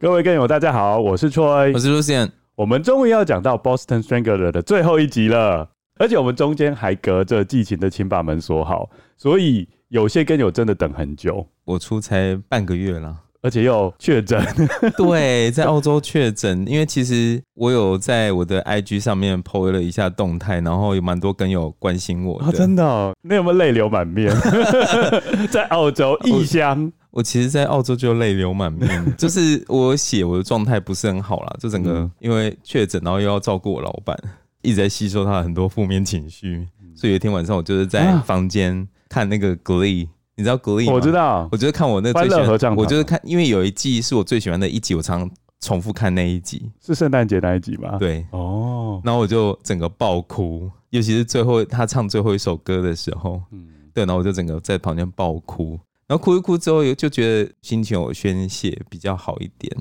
各位根友，大家好，我是 Troy，我是 Lucien。我们终于要讲到 Boston Strangler 的最后一集了，而且我们中间还隔着寄情的请把门锁好，所以有些根友真的等很久。我出差半个月了，而且又确诊。对，在澳洲确诊，因为其实我有在我的 IG 上面 po 了一下动态，然后有蛮多跟友关心我的。哦，真的哦？那有没有泪流满面？在澳洲异乡。我其实，在澳洲就泪流满面，就是我写我的状态不是很好啦，就整个因为确诊，然后又要照顾我老板，一直在吸收他的很多负面情绪，所以有一天晚上我就是在房间看那个 Glee，你知道 Glee 吗？我知道，我就是看我那个最喜欢，我就是看，因为有一季是我最喜欢的一集，我常重复看那一集，是圣诞节那一集吧？对，哦，然后我就整个爆哭，尤其是最后他唱最后一首歌的时候，嗯，对，然后我就整个在旁边爆哭。然后哭一哭之后，就觉得心情有宣泄比较好一点，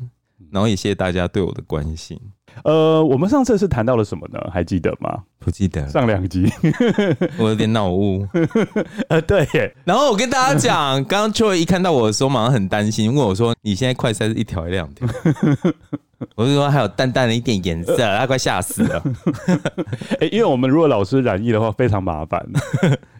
然后也谢谢大家对我的关心。呃，我们上次是谈到了什么呢？还记得吗？不记得。上两集 我有点脑雾。呃，对耶。然后我跟大家讲，刚刚 Troy 一看到我的时候，马上很担心，问我说：“你现在快塞是一条还是两条？” 我就说还有淡淡的一点颜色，他快吓死了。哎，因为我们如果老师染疫的话，非常麻烦。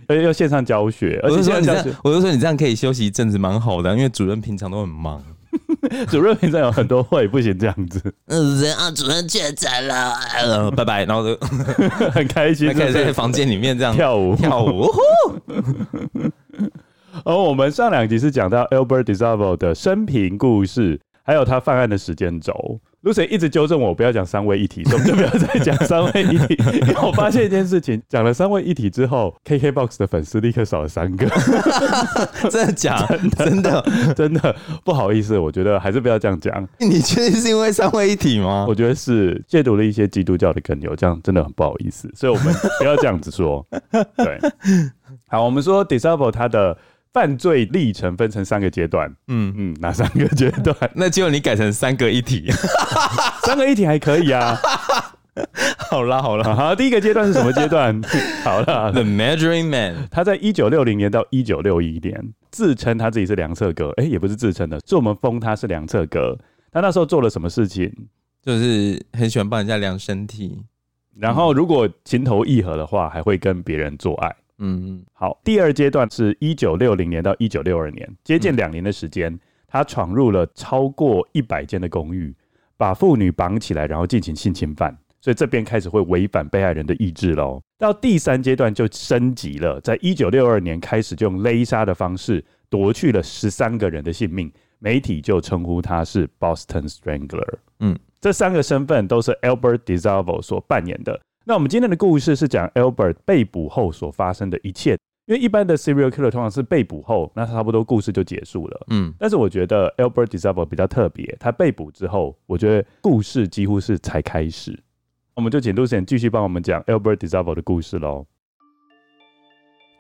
而且要线上教学，而且线上教学，我就说你这样可以休息一阵子，蛮好的，因为主任平常都很忙。主任平常有很多会，不行这样子。嗯，啊，主任确诊了，呃，拜拜，然后就 很开心，可以在房间里面这样跳舞跳舞。而我们上两集是讲到 Albert DeSalvo 的生平故事，还有他犯案的时间轴。Lucy 一直纠正我不要讲三位一体，所以我们就不要再讲三位一体。因为我发现一件事情，讲了三位一体之后，KKBOX 的粉丝立刻少了三个。真的假的？真的真的不好意思，我觉得还是不要这样讲。你确定是因为三位一体吗？我觉得是亵渎了一些基督教的根由，这样真的很不好意思。所以我们不要这样子说。对，好，我们说 DeSalvo 他的。犯罪历程分成三个阶段，嗯嗯，哪三个阶段？那就你改成三个一体，三个一体还可以啊。好 啦好啦，好，第一个阶段是什么阶段？好了，The Measuring Man，他在一九六零年到一九六一年，自称他自己是量测哥，哎、欸，也不是自称的，是我们封他是量测哥。他那时候做了什么事情？就是很喜欢帮人家量身体，然后如果情投意合的话，还会跟别人做爱。嗯，好。第二阶段是一九六零年到一九六二年，接近两年的时间，嗯、他闯入了超过一百间的公寓，把妇女绑起来，然后进行性侵犯。所以这边开始会违反被害人的意志喽。到第三阶段就升级了，在一九六二年开始就用勒杀的方式夺去了十三个人的性命，媒体就称呼他是 Boston Strangler。嗯，这三个身份都是 Albert DeSalvo 所扮演的。那我们今天的故事是讲 Albert 被捕后所发生的一切，因为一般的 serial killer 通常是被捕后，那差不多故事就结束了。嗯，但是我觉得 Albert DeSalvo 比较特别，他被捕之后，我觉得故事几乎是才开始。我们就请 Lucian 继续帮我们讲 Albert DeSalvo 的故事喽。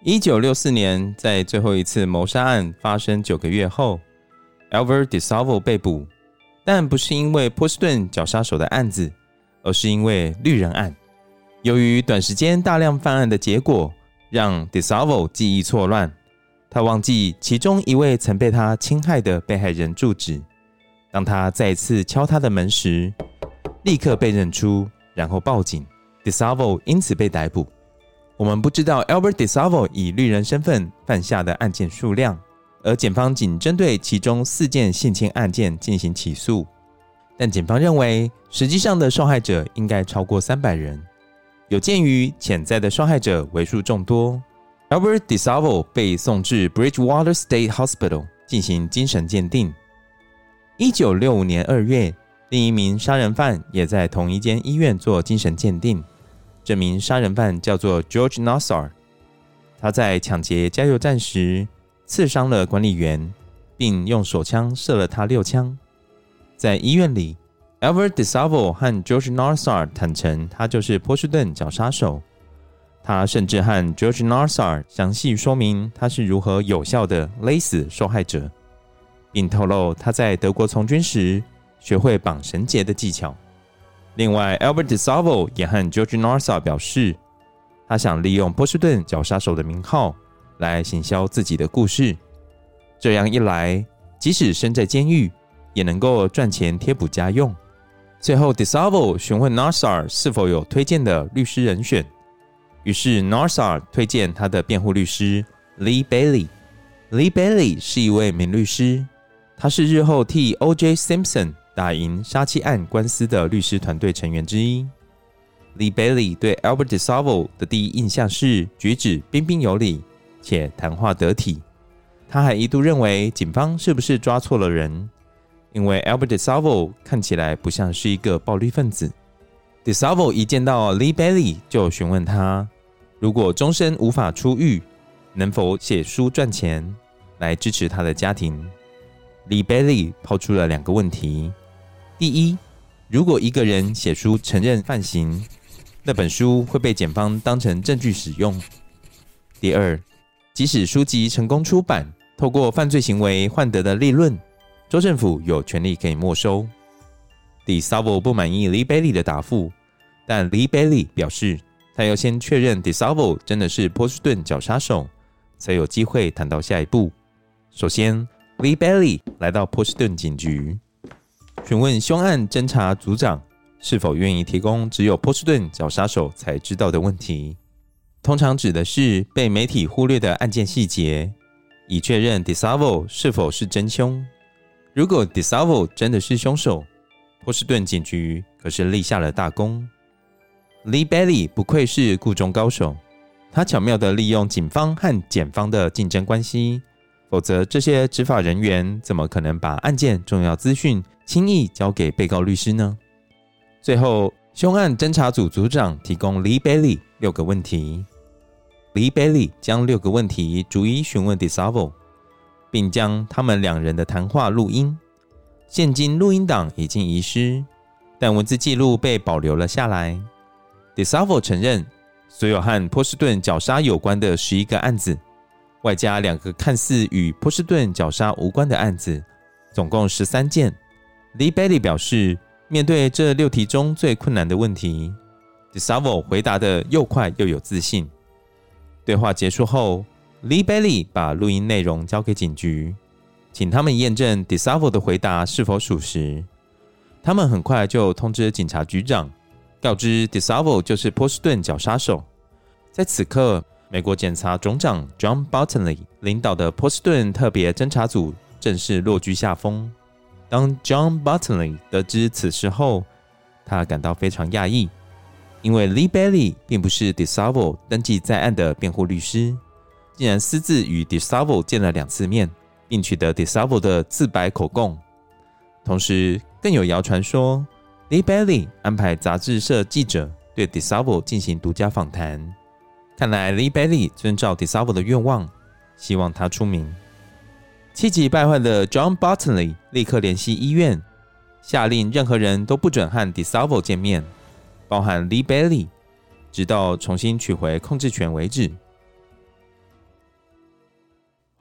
一九六四年，在最后一次谋杀案发生九个月后，Albert DeSalvo 被捕，但不是因为波士顿绞杀手的案子，而是因为绿人案。由于短时间大量犯案的结果，让 DeSalvo 记忆错乱，他忘记其中一位曾被他侵害的被害人住址。当他再次敲他的门时，立刻被认出，然后报警，DeSalvo 因此被逮捕。我们不知道 Albert DeSalvo 以绿人身份犯下的案件数量，而检方仅针对其中四件性侵案件进行起诉。但检方认为，实际上的受害者应该超过三百人。有鉴于潜在的受害者为数众多，Albert DeSalvo 被送至 Bridgewater State Hospital 进行精神鉴定。一九六五年二月，另一名杀人犯也在同一间医院做精神鉴定。这名杀人犯叫做 George Nassar，他在抢劫加油站时刺伤了管理员，并用手枪射了他六枪。在医院里，Albert DeSavo 和 George Narsar 坦承他就是波士顿绞杀手。他甚至和 George Narsar 详细说明他是如何有效的勒死受害者，并透露他在德国从军时学会绑绳结的技巧。另外，Albert DeSavo 也和 George Narsar 表示，他想利用波士顿绞杀手的名号来行销自己的故事。这样一来，即使身在监狱，也能够赚钱贴补家用。最后，DeSalvo 询问 Nassar 是否有推荐的律师人选，于是 Nassar 推荐他的辩护律师 Lee Bailey。Lee Bailey 是一位名律师，他是日后替 O.J. Simpson 打赢杀妻案官司的律师团队成员之一，Lee Bailey 对 Albert DeSalvo 的第一印象是举止彬彬有礼且谈话得体。他还一度认为警方是不是抓错了人，因为 Albert DeSalvo 看起来不像是一个暴力分子。DeSalvo 一见到 Lee Bailey 就询问他，如果终身无法出狱，能否写书赚钱来支持他的家庭？Lee Bailey 抛出了两个问题。第一，如果一个人写书承认犯行，那本书会被检方当成证据使用。第二，即使书籍成功出版，透过犯罪行为换得的利润，州政府有权利可以没收。DeSalvo 不满意 Lee Bailey 的答复，但 Lee Bailey 表示，他要先确认 DeSalvo 真的是波士顿绞杀手，才有机会谈到下一步。首先，Lee Bailey 来到波士顿警局。询问凶案侦查组长是否愿意提供只有波士顿绞杀手才知道的问题，通常指的是被媒体忽略的案件细节，以确认 DeSalvo 是否是真凶。如果 DeSalvo 真的是凶手，波士顿警局可是立下了大功。Lee Bailey 不愧是故中高手，他巧妙地利用警方和检方的竞争关系，否则这些执法人员怎么可能把案件重要资讯轻易交给被告律师呢？最后，凶案侦查组组长提供 Lee Bailey 六个问题，Lee Bailey 将六个问题逐一询问 DeSalvo，并将他们两人的谈话录音。现今录音档已经遗失，但文字记录被保留了下来。DeSalvo 承认，所有和波士顿绞杀有关的十一个案子，外加两个看似与波士顿绞杀无关的案子，总共十三件。Lee Bailey 表示，面对这六题中最困难的问题，DeSalvo 回答得又快又有自信。对话结束后，Lee Bailey 把录音内容交给警局，请他们验证 DeSalvo 的回答是否属实。他们很快就通知警察局长，告知 DeSalvo 就是波士顿绞杀手。在此刻，美国检察总长 John Bottomley 领导的波士顿特别侦查组正式落居下风。当 John Bottomley 得知此事后，他感到非常讶异，因为 Lee Bailey 并不是 DeSalvo 登记在案的辩护律师，竟然私自与 d i s a v o 见了两次面，并取得 d i s a v o 的自白口供。同时，更有谣传说 Lee Bailey 安排杂志社记者对 d i s a v o 进行独家访谈。看来 Lee Bailey 遵照 d i s a v o 的愿望，希望他出名。气急败坏的 John Bottomley 立刻联系医院，下令任何人都不准和 d i s a v o 见面，包含 Lee Bailey，直到重新取回控制权为止。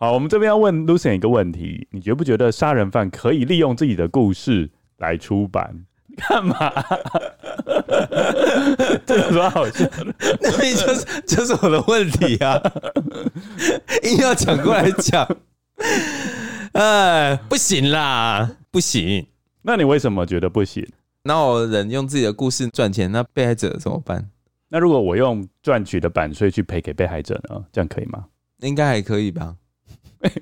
好，我们这边要问 Lucian 一个问题：你觉不觉得杀人犯可以利用自己的故事来出版？干嘛？这有什么好笑的？那就是就是我的问题啊！硬要抢过来讲。哎，不行啦，不行。那你为什么觉得不行？那我人用自己的故事赚钱，那被害者怎么办？那如果我用赚取的版税去赔给被害者呢？这样可以吗？应该还可以吧。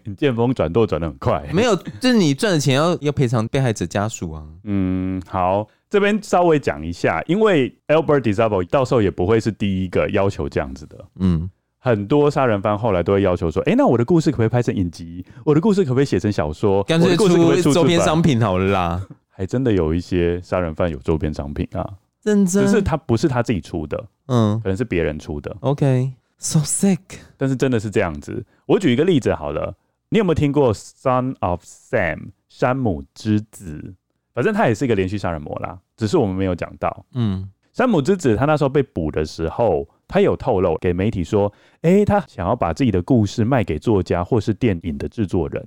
你见风转舵转的很快，没有，就是你赚的钱要要赔偿被害者家属啊。嗯，好，这边稍微讲一下，因为 Albert DeSalvo 到时候也不会是第一个要求这样子的。嗯，很多杀人犯后来都会要求说，哎、欸，那我的故事可不可以拍成影集？我的故事可不可以写成小说？干脆出周边商品好了啦。还真的有一些杀人犯有周边商品啊，认真的，只是他不是他自己出的，嗯，可能是别人出的。OK。So sick，但是真的是这样子。我举一个例子好了，你有没有听过 Son of Sam 山姆之子？反正他也是一个连续杀人魔啦，只是我们没有讲到。嗯，山姆之子他那时候被捕的时候，他有透露给媒体说，诶、欸，他想要把自己的故事卖给作家或是电影的制作人。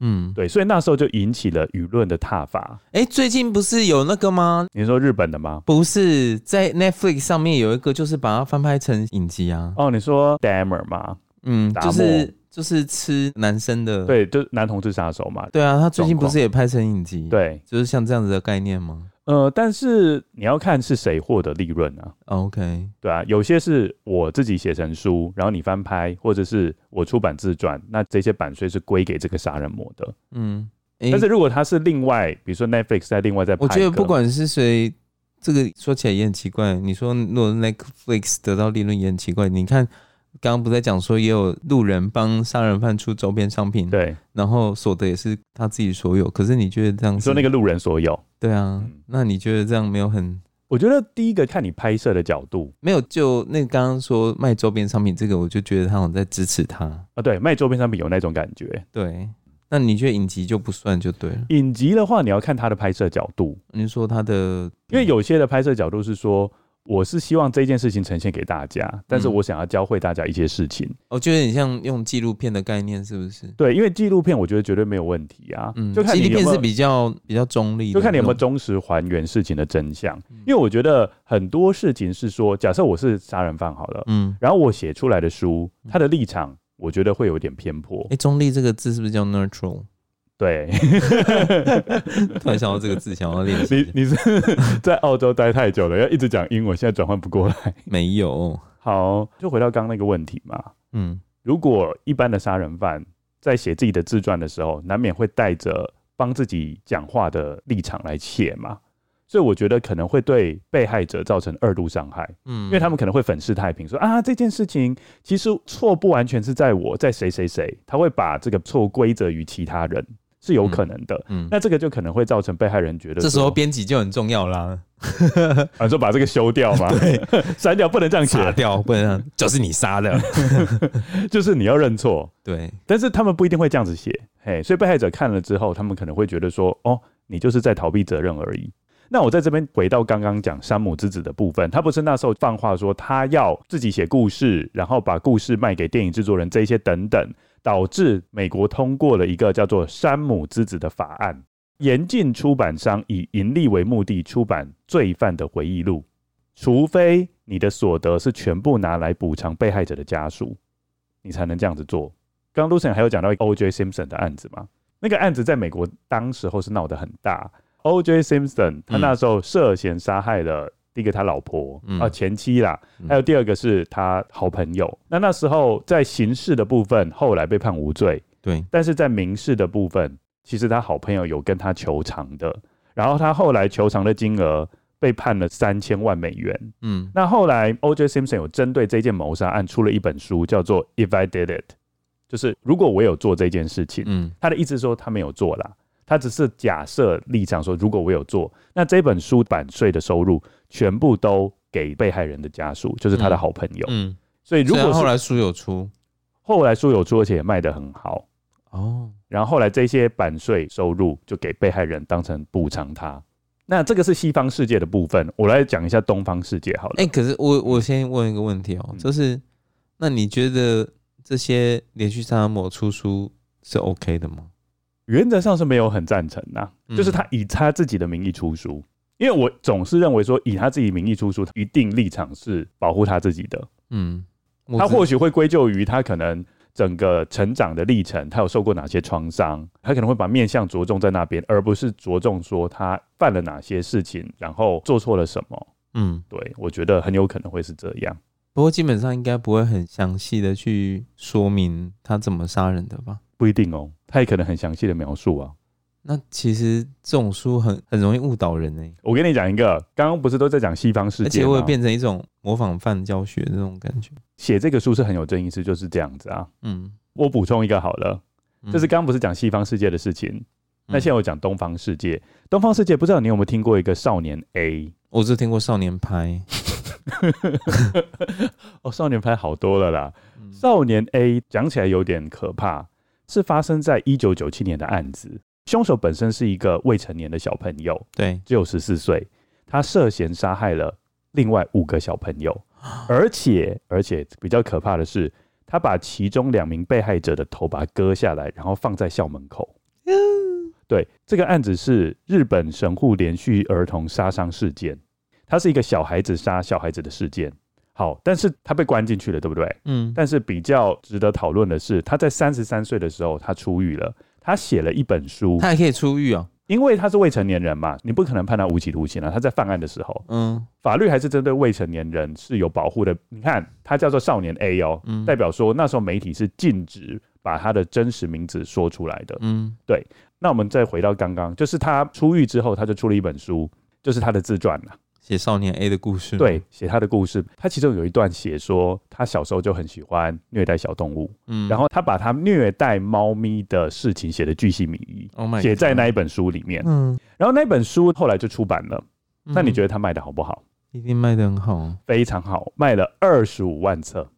嗯，对，所以那时候就引起了舆论的挞伐。哎、欸，最近不是有那个吗？你说日本的吗？不是，在 Netflix 上面有一个，就是把它翻拍成影集啊。哦，你说 Dammer 吗？嗯，就是就是吃男生的，对，就是男同志杀手嘛。对啊，他最近不是也拍成影集？对，就是像这样子的概念吗？呃，但是你要看是谁获得利润啊。OK，对啊，有些是我自己写成书，然后你翻拍，或者是我出版自传，那这些版税是归给这个杀人魔的。嗯，欸、但是如果他是另外，比如说 Netflix 在另外在拍，我觉得不管是谁，这个说起来也很奇怪。你说如果 Netflix 得到利润也很奇怪。你看。刚刚不在讲说，也有路人帮杀人犯出周边商品，对，然后所得也是他自己所有。可是你觉得这样说那个路人所有？对啊，嗯、那你觉得这样没有很？我觉得第一个看你拍摄的角度，没有就那个刚刚说卖周边商品这个，我就觉得他好像在支持他啊。对，卖周边商品有那种感觉。对，那你觉得影集就不算就对了。影集的话，你要看他的拍摄角度。你说他的，因为有些的拍摄角度是说。我是希望这件事情呈现给大家，但是我想要教会大家一些事情。我觉得你像用纪录片的概念，是不是？对，因为纪录片我觉得绝对没有问题啊。嗯，就看纪录片是比较比较中立的，就看你有没有忠实还原事情的真相。因为我觉得很多事情是说，假设我是杀人犯好了，嗯，然后我写出来的书，他的立场我觉得会有点偏颇。哎，中立这个字是不是叫 neutral？对，突然想到这个字，想要练习。你你是 在澳洲待太久了，要一直讲英文，现在转换不过来。没有，好，就回到刚刚那个问题嘛。嗯，如果一般的杀人犯在写自己的自传的时候，难免会带着帮自己讲话的立场来写嘛，所以我觉得可能会对被害者造成二度伤害。嗯，因为他们可能会粉饰太平，说啊这件事情其实错不完全是在我，在谁谁谁，他会把这个错归责于其他人。是有可能的，那这个就可能会造成被害人觉得，这时候编辑就很重要啦，啊，说把这个修掉嘛，对，删掉，不能这样写。掉，不能这样，就是你杀的，就是你要认错，对，但是他们不一定会这样子写，嘿，所以被害者看了之后，他们可能会觉得说，哦，你就是在逃避责任而已。那我在这边回到刚刚讲山姆之子的部分，他不是那时候放话说他要自己写故事，然后把故事卖给电影制作人这些等等。导致美国通过了一个叫做《山姆之子》的法案，严禁出版商以盈利为目的出版罪犯的回忆录，除非你的所得是全部拿来补偿被害者的家属，你才能这样子做。刚刚 Lucien 还有讲到 O.J. Simpson 的案子嘛？那个案子在美国当时候是闹得很大，O.J. Simpson 他那时候涉嫌杀害了。一个他老婆啊，前妻啦，还有第二个是他好朋友。那那时候在刑事的部分，后来被判无罪。对，但是在民事的部分，其实他好朋友有跟他求偿的。然后他后来求偿的金额被判了三千万美元。嗯，那后来 O.J. Simpson 有针对这件谋杀案出了一本书，叫做《If I Did It》，就是如果我有做这件事情。嗯，他的意思是说他没有做啦。他只是假设立场说，如果我有做，那这本书版税的收入全部都给被害人的家属，就是他的好朋友。嗯，所以如果后来书有出，后来书有出，而且也卖得很好哦。然后后来这些版税收入就给被害人当成补偿他。那这个是西方世界的部分，我来讲一下东方世界好了。哎，可是我我先问一个问题哦，就是那你觉得这些连续杀人魔出书是 OK 的吗？原则上是没有很赞成呐，就是他以他自己的名义出书，因为我总是认为说以他自己名义出书，他一定立场是保护他自己的。嗯，他或许会归咎于他可能整个成长的历程，他有受过哪些创伤，他可能会把面向着重在那边，而不是着重说他犯了哪些事情，然后做错了什么。嗯，对，我觉得很有可能会是这样。不过基本上应该不会很详细的去说明他怎么杀人的吧？不一定哦，他也可能很详细的描述啊。那其实这种书很很容易误导人呢。我跟你讲一个，刚刚不是都在讲西方世界吗？而且会变成一种模仿犯教学的这种感觉。写这个书是很有争议，是就是这样子啊。嗯，我补充一个好了，就是刚刚不是讲西方世界的事情，嗯、那现在我讲东方世界。东方世界不知道你有没有听过一个少年 A？我只听过少年派。哦，少年派好多了啦。嗯、少年 A 讲起来有点可怕，是发生在一九九七年的案子。凶手本身是一个未成年的小朋友，对，只有十四岁。他涉嫌杀害了另外五个小朋友，而且而且比较可怕的是，他把其中两名被害者的头把割下来，然后放在校门口。对，这个案子是日本神户连续儿童杀伤事件，它是一个小孩子杀小孩子的事件。好，但是他被关进去了，对不对？嗯。但是比较值得讨论的是，他在三十三岁的时候，他出狱了。他写了一本书，他还可以出狱啊，因为他是未成年人嘛，你不可能判他无期徒刑啊。他在犯案的时候，嗯，法律还是针对未成年人是有保护的。你看，他叫做少年 A 哦，嗯，代表说那时候媒体是禁止把他的真实名字说出来的。嗯，对。那我们再回到刚刚，就是他出狱之后，他就出了一本书，就是他的自传了。写少年 A 的故事，对，写他的故事。他其中有一段写说，他小时候就很喜欢虐待小动物，嗯，然后他把他虐待猫咪的事情写的巨细靡遗，写在那一本书里面，嗯，然后那本书后来就出版了。那你觉得他卖的好不好？一定卖的很好，非常好，卖了二十五万册，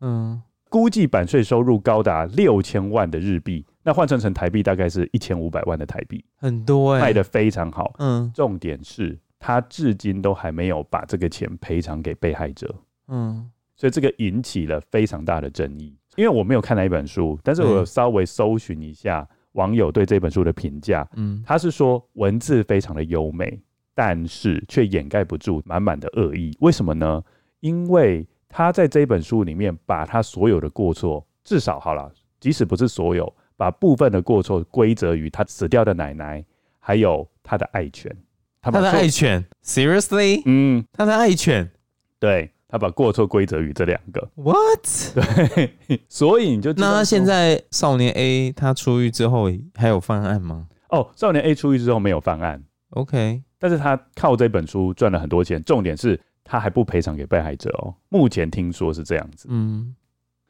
嗯，估计版税收入高达六千万的日币，那换算成台币大概是一千五百万的台币，很多哎，卖的非常好，嗯，重点是。他至今都还没有把这个钱赔偿给被害者，嗯，所以这个引起了非常大的争议。因为我没有看那一本书，但是我有稍微搜寻一下网友对这本书的评价，嗯，他是说文字非常的优美，但是却掩盖不住满满的恶意。为什么呢？因为他在这本书里面把他所有的过错，至少好了，即使不是所有，把部分的过错归责于他死掉的奶奶，还有他的爱犬。他，他的爱犬，Seriously？嗯，他的爱犬，对，他把过错归责于这两个。What？对，所以你就那他现在少年 A 他出狱之后还有犯案吗？哦，少年 A 出狱之后没有犯案，OK，但是他靠这本书赚了很多钱，重点是他还不赔偿给被害者哦。目前听说是这样子，嗯。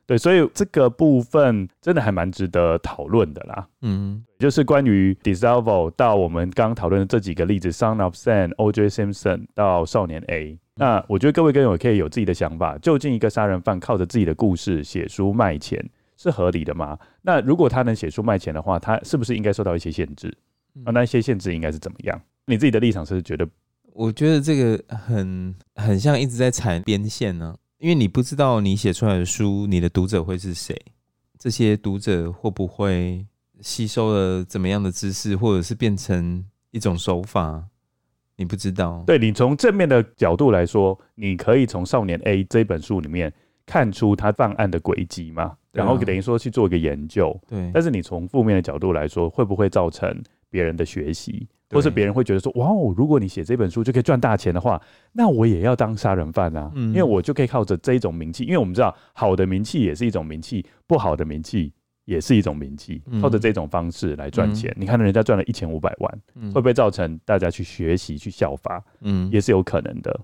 对，所以这个部分真的还蛮值得讨论的啦。嗯，就是关于 DeSalvo 到我们刚刚讨论的这几个例子，Son of Sam、O.J. Simpson 到少年 A，嗯。那我觉得各位跟友可以有自己的想法，究竟一个杀人犯靠着自己的故事写书卖钱是合理的吗？那如果他能写书卖钱的话，他是不是应该受到一些限制？啊，那些限制应该是怎么样？你自己的立场是觉得？我觉得这个很很像一直在踩边线呢，啊。因为你不知道你写出来的书，你的读者会是谁？这些读者会不会吸收了怎么样的知识，或者是变成一种手法？你不知道。对，你从正面的角度来说，你可以从《少年 A》这本书里面看出他犯案的轨迹嘛，然后等于说去做一个研究。对。但是你从负面的角度来说，会不会造成别人的学习？或是别人会觉得说，哇哦，如果你写这本书就可以赚大钱的话，那我也要当杀人犯啊，嗯，因为我就可以靠着这一种名气，因为我们知道好的名气也是一种名气，不好的名气也是一种名气，靠着这种方式来赚钱。嗯，你看人家赚了一千五百万，嗯，会不会造成大家去学习去效法？嗯，也是有可能的。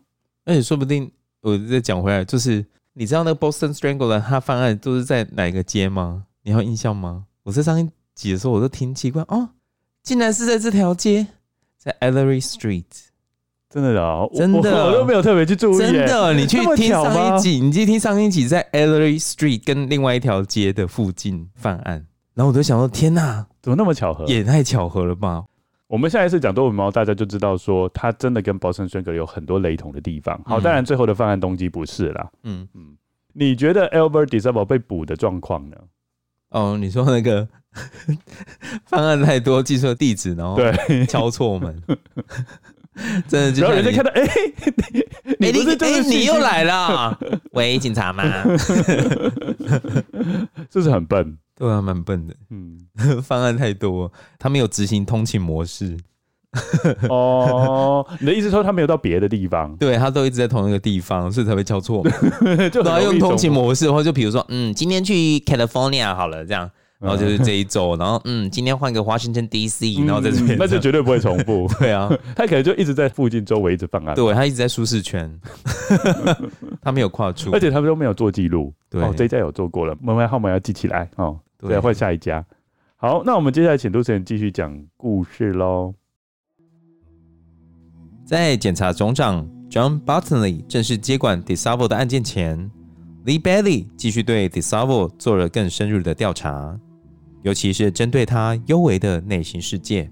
而且说不定我再讲回来，就是你知道那个 Boston Strangler 他犯案都是在哪一个街吗？你有印象吗？我在上一集的时候我都挺奇怪哦。竟然是在这条街，在 Ellery Street，真的啊，真的，我，我都没有特别去注意。真的，你去听上一集，你去听上一集，在 Ellery Street 跟另外一条街的附近犯案，然后我就想说，天哪，怎么那么巧合？也太巧合了吧！我们下一次讲多尾猫，大家就知道说，他真的跟 Boston Strangler 有很多雷同的地方。好，当然最后的犯案动机不是啦。嗯嗯，你觉得 Albert Desable 被捕的状况呢？哦，你说那个。方案太多，记错地址，然后敲错门，真的就。然后人家看到，哎、欸，你不是哎，你又来了，喂，警察吗？是不是很笨？对啊，蛮笨的。嗯，方案太多，他没有执行通勤模式。哦，你的意思说他没有到别的地方？对，他都一直在同一个地方，所以才会叫错嘛。就然后用通勤模式，或者就比如说，嗯，今天去 California 好了，这样。然后就是这一周，然后嗯，今天换个华盛顿 DC，然后在这边，那就绝对不会重复。对啊，他可能就一直在附近周围一直放啊。对，他一直在舒适圈，他没有跨出，而且他们都没有做记录。对，哦，这一家有做过了，门牌号码要记起来哦。对，换下一家。好，那我们接下来请主持人继续讲故事喽。在检察总长 John Bottomley 正式接管 DeSalvo 的案件前，Lee Bailey 继续对 DeSalvo 做了更深入的调查。尤其是针对他幽微的内心世界，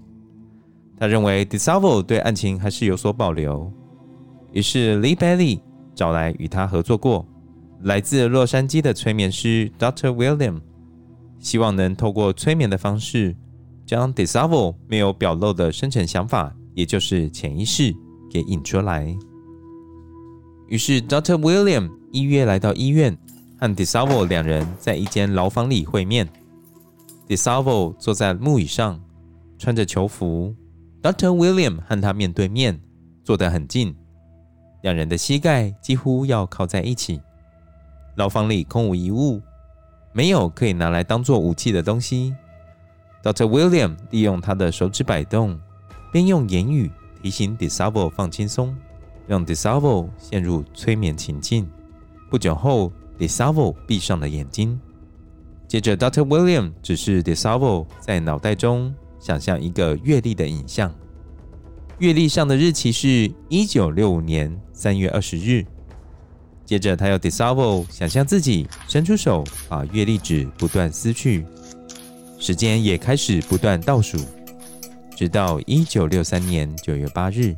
他认为 DeSalvo 对案情还是有所保留。于是 Lee Bailey 找来与他合作过来自洛杉矶的催眠师 Dr. William，希望能透过催眠的方式，将 DeSalvo 没有表露的深层想法，也就是潜意识给引出来。于是 Dr. William 依约来到医院，和 DeSalvo 两人在一间牢房里会面。DeSalvo 坐在木椅上，穿着囚服。Dr. William 和他面对面，坐得很近，两人的膝盖几乎要靠在一起。牢房里空无一物，没有可以拿来当做武器的东西。Dr. William 利用他的手指摆动，边用言语提醒 DeSalvo 放轻松，让 DeSalvo 陷入催眠情境。不久后，DeSalvo 闭上了眼睛。接着，Dr. William 指示 DeSalvo 在脑袋中想象一个月历的影像，月历上的日期是一九六五年三月二十日。接着，他要 DeSalvo 想象自己伸出手，把月历纸不断撕去，时间也开始不断倒数，直到一九六三年九月八日，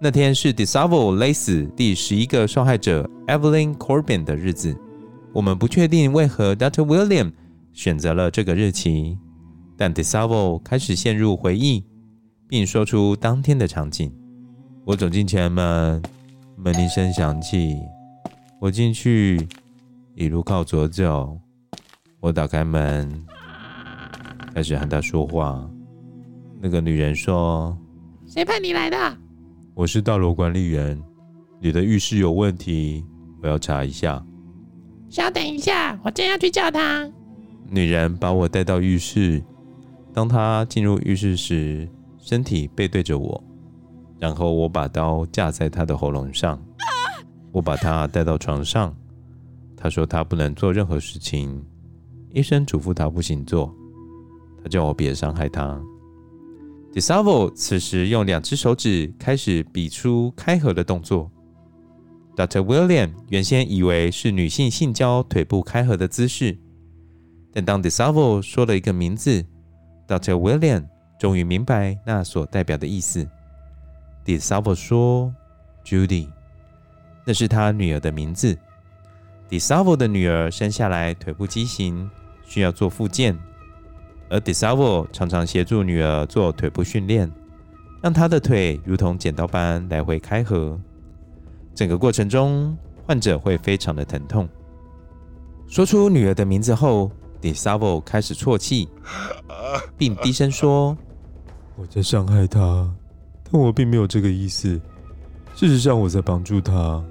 那天是 DeSalvo 勒死第十一个受害者 Evelyn Corbin 的日子。我们不确定为何 Dr. William 选择了这个日期，但 DeSalvo 开始陷入回忆，并说出当天的场景。我走进前门，门铃声响起，我进去，一路靠左走。我打开门，开始和他说话。那个女人说：“谁派你来的？”“我是大楼管理员，你的浴室有问题，我要查一下。”稍等一下，我正要去叫他。女人把我带到浴室。当她进入浴室时，身体背对着我，然后我把刀架在她的喉咙上。我把她带到床上。她说她不能做任何事情，医生嘱咐她不行做。她叫我别伤害她。Desavo 此时用两只手指开始比出开合的动作。Dr. William 原先以为是女性性交腿部开合的姿势，但当 Desavo 说了一个名字，Dr. William 终于明白那所代表的意思。Desavo 说：“Judy，那是他女儿的名字。Desavo 的女儿生下来腿部畸形，需要做复健，而 DeSalvo 常常协助女儿做腿部训练，让她的腿如同剪刀般来回开合。”整个过程中，患者会非常的疼痛。说出女儿的名字后，DeSalvo 开始啜泣，并低声说：“我在伤害她，但我并没有这个意思。事实上，我在帮助她。”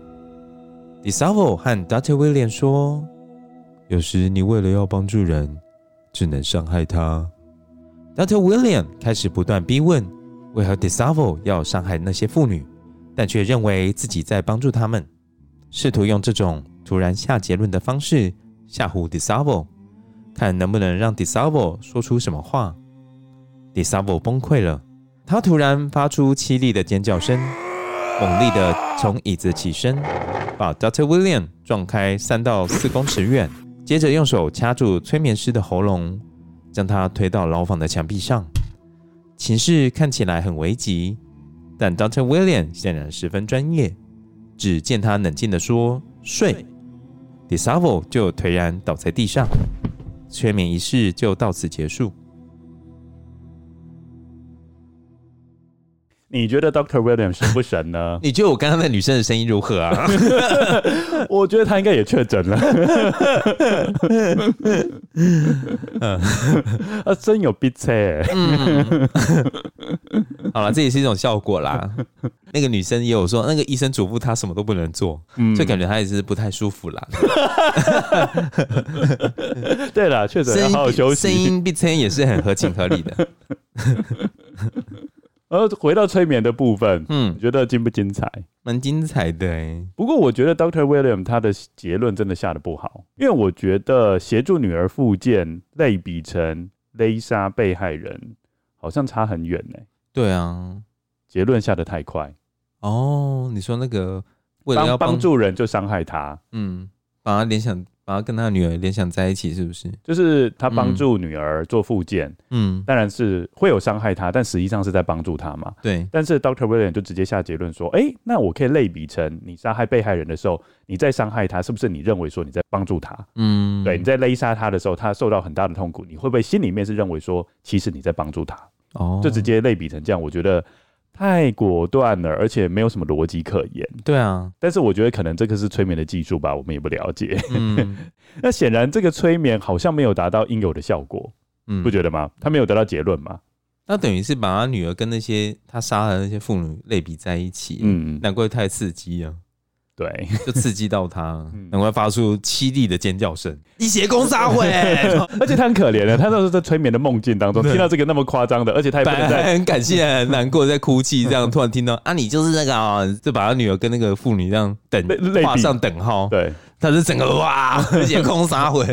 DeSalvo 和 Dr. William 说：“有时你为了要帮助人，只能伤害她。” Dr. William 开始不断逼问：为何 DeSalvo 要伤害那些妇女？但却认为自己在帮助他们，试图用这种突然下结论的方式吓唬 DeSalvo，看能不能让 DeSalvo 说出什么话。DeSalvo 崩溃了，他突然发出凄厉的尖叫声，猛力的从椅子起身，把 Dr. William 撞开三到四公尺远，接着用手掐住催眠师的喉咙，将他推到牢房的墙壁上。情势看起来很危急。但 Doctor William 显然十分专业，只见他冷静地说：“睡。” ”Disavo 就颓然倒在地上，催眠仪式就到此结束。你觉得 Doctor William 神不神呢？你觉得我刚刚那女生的声音如何啊？我觉得她应该也确诊了。嗯，啊，真有逼车。嗯，好了，这也是一种效果啦。那个女生也有说，那个医生嘱咐她什么都不能做，嗯，就感觉她也是不太舒服啦。对了，确诊要好好休息。声音逼车也是很合情合理的。而回到催眠的部分，嗯，你觉得精不精彩？蛮精彩的哎。不过我觉得 Doctor William 他的结论真的下的不好，因为我觉得协助女儿复健类比成勒杀被害人，好像差很远呢。对啊，结论下的太快。哦，你说那个为了要帮助人就伤害他，嗯，把他联想。然后跟他女儿联想在一起，是不是？就是他帮助女儿做复健，嗯，当然是会有伤害他，但实际上是在帮助他嘛。对。但是 Doctor William 就直接下结论说：“哎，那我可以类比成你杀害被害人的时候，你在伤害他，是不是？你认为说你在帮助他？嗯，对。你在勒杀他的时候，他受到很大的痛苦，你会不会心里面是认为说，其实你在帮助他？哦，就直接类比成这样，我觉得。”太果断了，而且没有什么逻辑可言。对啊，但是我觉得可能这个是催眠的技术吧，我们也不了解。嗯，那显然这个催眠好像没有达到应有的效果，嗯，不觉得吗？他没有得到结论吗？那等于是把他女儿跟那些他杀的那些妇女类比在一起，嗯，难怪太刺激啊。对，就刺激到他，然后发出凄厉的尖叫声。一邪功杀会，而且他很可怜的，他那时候在催眠的梦境当中听到这个那么夸张的，而且他也不能在很感谢、很难过，在哭泣，这样突然听到啊，你就是那个啊，就把他女儿跟那个妇女这样等画上等号。对，他是整个哇，一邪攻杀会，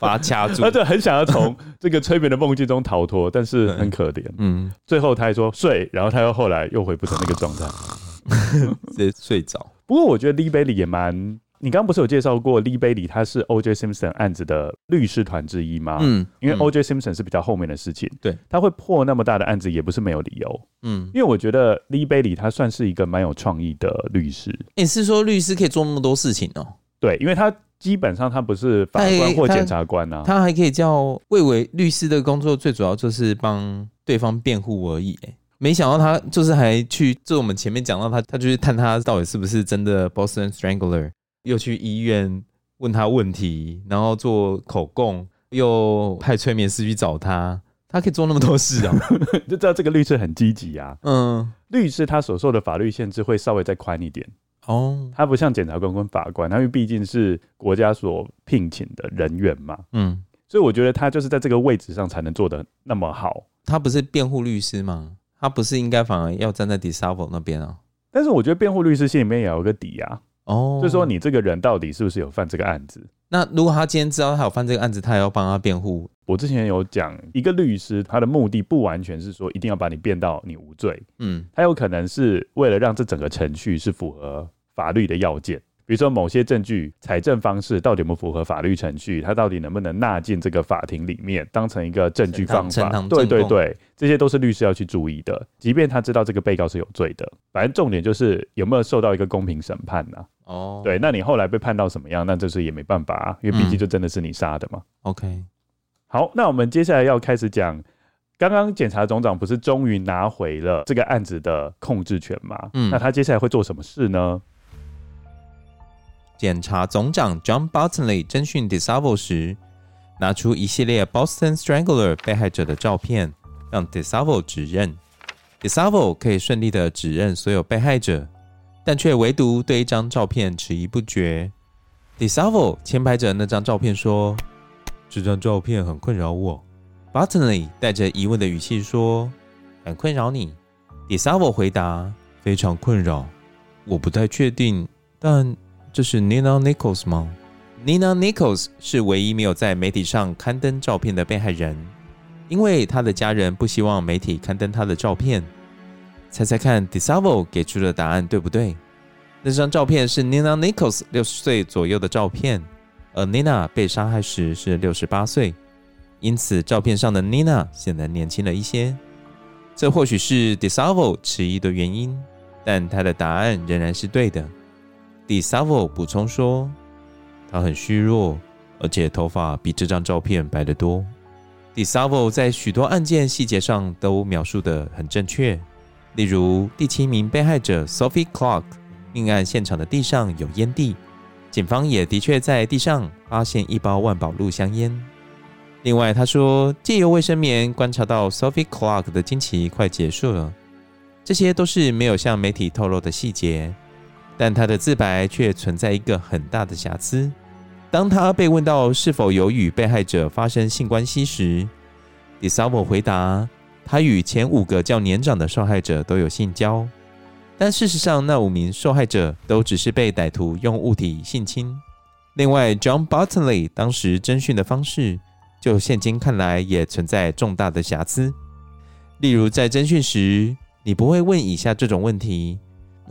把他掐住，他就很想要从这个催眠的梦境中逃脱，但是很可怜。嗯，最后他还说睡，然后他又后来又回不成那个状态，直接睡着。不过我觉得 Lee Bailey 也蛮，你刚刚不是有介绍过 Lee Bailey 他是 O.J. Simpson 案子的律师团之一吗？嗯，因为 O.J. Simpson 是比较后面的事情，对，他会破那么大的案子也不是没有理由，嗯，因为我觉得 Lee Bailey 他算是一个蛮有创意的律师。你是说律师可以做那么多事情哦？对，因为他基本上他不是法官或检察官啊，他，他还可以叫为为律师的工作，最主要就是帮对方辩护而已，欸。没想到他就是还去，就我们前面讲到他，他就是探他到底是不是真的 Boston Strangler，又去医院问他问题，然后做口供，又派催眠师去找他，他可以做那么多事啊，就知道这个律师很积极啊。嗯，律师他所受的法律限制会稍微再宽一点哦，他不像检察官跟法官，他因为毕竟是国家所聘请的人员嘛。嗯，所以我觉得他就是在这个位置上才能做的那么好。他不是辩护律师吗？他不是应该反而要站在 DeSalvo 那边啊？但是我觉得辩护律师心里面也有个底啊。哦，就是说你这个人到底是不是有犯这个案子？那如果他今天知道他有犯这个案子，他也要帮他辩护。我之前有讲，一个律师他的目的不完全是说一定要把你辩到你无罪，嗯，他有可能是为了让这整个程序是符合法律的要件。比如说某些证据采证方式到底有没有符合法律程序，它到底能不能纳进这个法庭里面当成一个证据方法？对对对，这些都是律师要去注意的。即便他知道这个被告是有罪的，反正重点就是有没有受到一个公平审判呢？哦，对，那你后来被判到什么样？那这是也没办法啊，因为毕竟就真的是你杀的嘛。OK，好，那我们接下来要开始讲，刚刚检察总长不是终于拿回了这个案子的控制权吗？嗯，那他接下来会做什么事呢？检察总长 John Bottomley 侦讯 DeSalvo 时，拿出一系列 Boston Strangler 被害者的照片，让 DeSalvo 指认。DeSalvo 可以顺利的指认所有被害者，但却唯独对一张照片迟疑不决。DeSalvo 牵拍着那张照片说：“这张照片很困扰我。” Bottomley 带着疑问的语气说：“很困扰你？”DeSalvo 回答：“非常困扰，我不太确定，但……”这是 Nina Nichols 吗？Nina Nichols 是唯一没有在媒体上刊登照片的被害人，因为他的家人不希望媒体刊登他的照片。猜猜看，DeSalvo 给出的答案对不对？那张照片是 Nina Nichols 六十岁左右的照片，而 Nina 被杀害时是六十八岁，因此照片上的 Nina 显得年轻了一些。这或许是 DeSalvo 迟疑的原因，但他的答案仍然是对的。DeSalvo 补充说：“他很虚弱，而且头发比这张照片白得多。” DeSalvo 在许多案件细节上都描述得很正确，例如第七名被害者 Sophie Clark 命案现场的地上有烟蒂，警方也的确在地上发现一包万宝路香烟。另外，他说借由卫生棉观察到 Sophie Clark 的经期快结束了，这些都是没有向媒体透露的细节。但他的自白却存在一个很大的瑕疵。当他被问到是否有与被害者发生性关系时，Desavo 回答他与前五个较年长的受害者都有性交，但事实上那五名受害者都只是被歹徒用物体性侵。另外，John Bartley 当时侦讯的方式，就现今看来也存在重大的瑕疵。例如，在侦讯时，你不会问以下这种问题。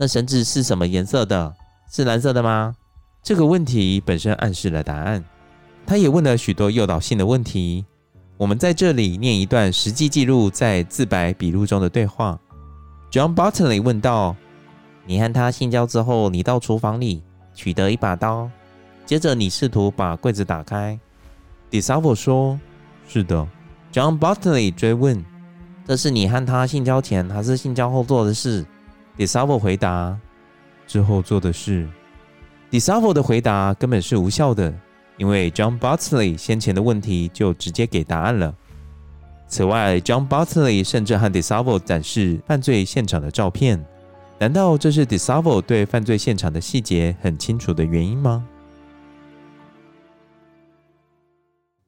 那绳子是什么颜色的？是蓝色的吗？这个问题本身暗示了答案。他也问了许多诱导性的问题。我们在这里念一段实际记录在自白笔录中的对话。John Botley 问道：“你和他性交之后，你到厨房里取得一把刀，接着你试图把柜子打开。d i s a v o 说：“是的。”John Botley 追问：“这是你和他性交前还是性交后做的事？” DeSalvo 回答：“之后做的事。” DeSalvo 的回答根本是无效的，因为 John Bartley 先前的问题就直接给答案了。此外，John Bartley 甚至和 DeSalvo 展示犯罪现场的照片。难道这是 DeSalvo 对犯罪现场的细节很清楚的原因吗？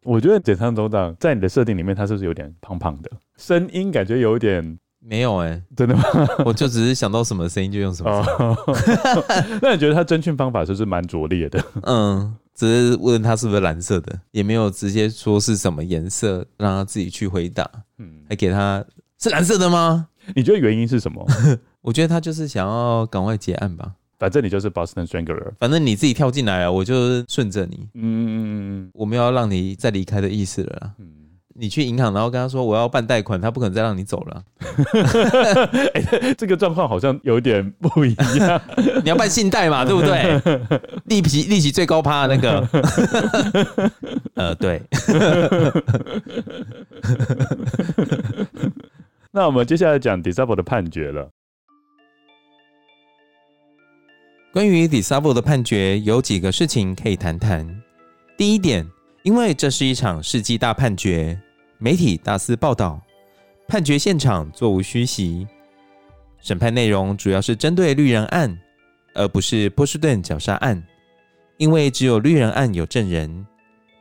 我觉得检察总长在你的设定里面，他是不是有点胖胖的？声音感觉有点。没有哎、欸，真的吗？我就只是想到什么声音就用什么声音。那你觉得他侦讯方法是不是蛮拙劣的？嗯，只是问他是不是蓝色的，也没有直接说是什么颜色，让他自己去回答。嗯，还给他是蓝色的吗？你觉得原因是什么？我觉得他就是想要赶快结案吧。反正你就是 Boston Strangler，反正你自己跳进来了，我就顺着你。嗯嗯嗯嗯，我没有要让你再离开的意思了。嗯。你去银行，然后跟他说我要办贷款，他不可能再让你走了。欸、这个状况好像有点不一样。你要办信贷嘛，对不对？利息利息最高趴的那个。呃，对。那我们接下来讲 DeSalvo 的判决了。关于 DeSalvo 的判决，有几个事情可以谈谈。第一点。因为这是一场世纪大判决，媒体大肆报道，判决现场座无虚席。审判内容主要是针对绿人案，而不是波士顿绞杀案。因为只有绿人案有证人，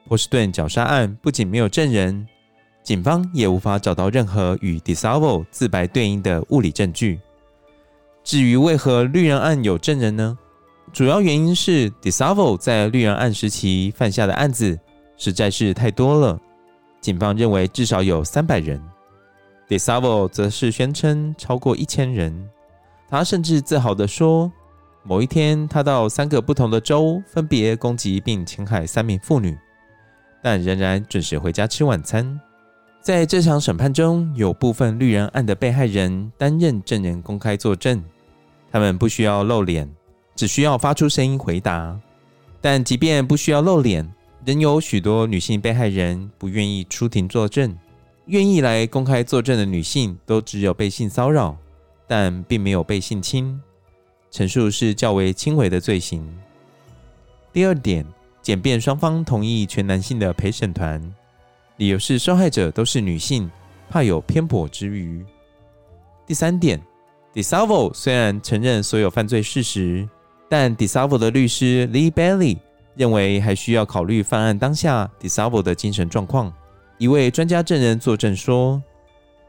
波士顿绞杀案不仅没有证人，警方也无法找到任何与 DeSalvo 自白对应的物理证据。至于为何绿人案有证人呢？主要原因是 DeSalvo 在绿人案时期犯下的案子。实在是太多了，警方认为至少有三百人。，DeSavo 则是宣称超过一千人。他甚至自豪地说，某一天他到三个不同的州分别攻击并侵害三名妇女，但仍然准时回家吃晚餐。在这场审判中，有部分绿人案的被害人担任证人公开作证，他们不需要露脸，只需要发出声音回答。但即便不需要露脸，仍有许多女性被害人不愿意出庭作证，愿意来公开作证的女性都只有被性骚扰，但并没有被性侵，陈述是较为轻微的罪行。第二点，检辩双方同意全男性的陪审团，理由是受害者都是女性，怕有偏颇之余。第三点，DeSalvo 虽然承认所有犯罪事实，但 DeSalvo 的律师 Lee Bailey。认为还需要考虑犯案当下 DeSalvo 的精神状况。一位专家证人作证说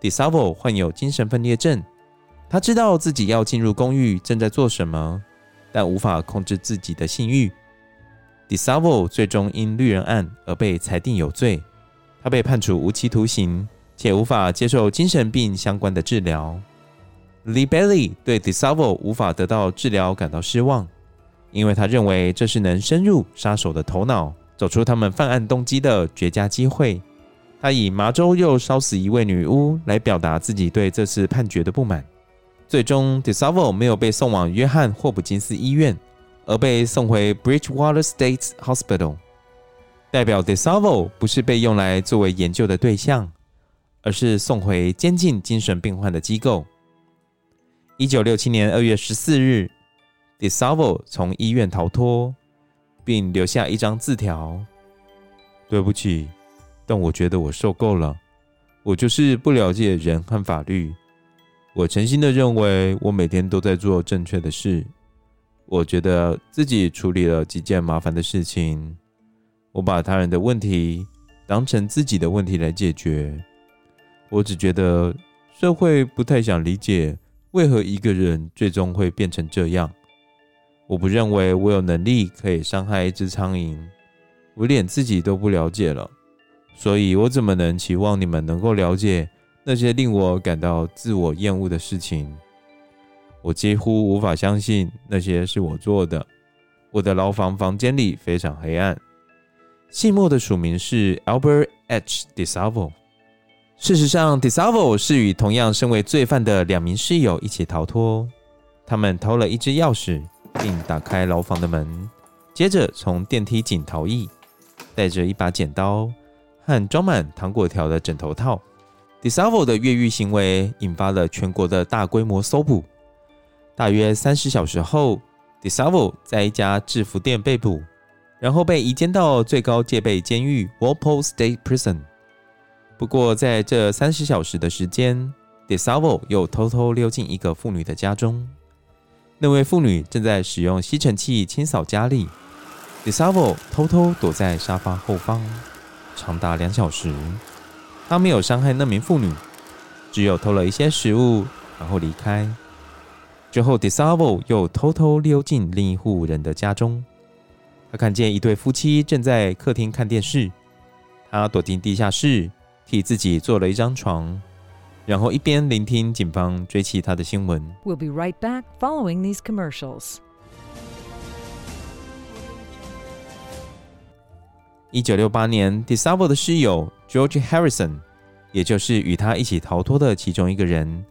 ，DeSalvo 患有精神分裂症，他知道自己要进入公寓正在做什么，但无法控制自己的性欲。DeSalvo 最终因绿人案而被裁定有罪，他被判处无期徒刑，且无法接受精神病相关的治疗。Lee Bailey 对 DeSalvo 无法得到治疗感到失望。因为他认为这是能深入杀手的头脑，走出他们犯案动机的绝佳机会。他以麻州又烧死一位女巫来表达自己对这次判决的不满。最终，DeSalvo 没有被送往约翰霍普金斯医院，而被送回 Bridgewater State Hospital。代表 DeSalvo 不是被用来作为研究的对象，而是送回监禁精神病患的机构。一九六七年二月十四日，DeSalvo 从医院逃脱，并留下一张字条：“对不起，但我觉得我受够了。我就是不了解人和法律。我诚心的认为，我每天都在做正确的事。我觉得自己处理了几件麻烦的事情。我把他人的问题当成自己的问题来解决。我只觉得社会不太想理解。”为何一个人最终会变成这样？我不认为我有能力可以伤害一只苍蝇，我连自己都不了解了，所以我怎么能期望你们能够了解那些令我感到自我厌恶的事情？我几乎无法相信那些是我做的。我的牢房房间里非常黑暗。信末的署名是 Albert H. Disalvo。事实上，Disalvo 是与同样身为罪犯的两名室友一起逃脱。他们偷了一支钥匙，并打开牢房的门，接着从电梯井逃逸，带着一把剪刀和装满糖果条的枕头套。Disavo 的越狱行为引发了全国的大规模搜捕。大约三十小时后，Disavo 在一家制服店被捕，然后被移监到最高戒备监狱 Walpole State Prison。不过，在这三十小时的时间，Disavo 又偷偷溜进一个妇女的家中。那位妇女正在使用吸尘器清扫家里 d i s a v o 偷偷躲在沙发后方，长达两小时。他没有伤害那名妇女，只有偷了一些食物，然后离开。之后 d i s a v o 又偷偷溜进另一户人的家中，他看见一对夫妻正在客厅看电视，他躲进地下室。替自己做了一张床，然后一边聆听警方追缉他的新闻。We'll be right back following these commercials. 一九六八年，DeSalvo 的室友 George Harrison，也就是与他一起逃脱的其中一个人，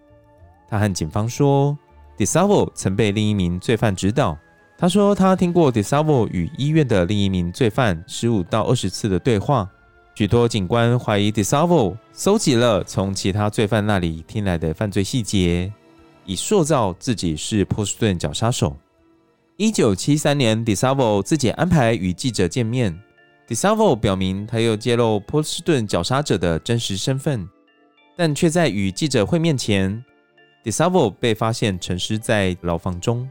他和警方说，DeSalvo 曾被另一名罪犯指导。他说他听过 DeSalvo 与医院的另一名罪犯十五到二十次的对话。许多警官怀疑 DeSalvo 搜集了从其他罪犯那里听来的犯罪细节，以塑造自己是波士顿绞杀手。一九七三年，DeSalvo 自己安排与记者见面。DeSalvo 表明他又揭露波士顿绞杀者的真实身份，但却在与记者会面前，DeSalvo 被发现沉尸在牢房中，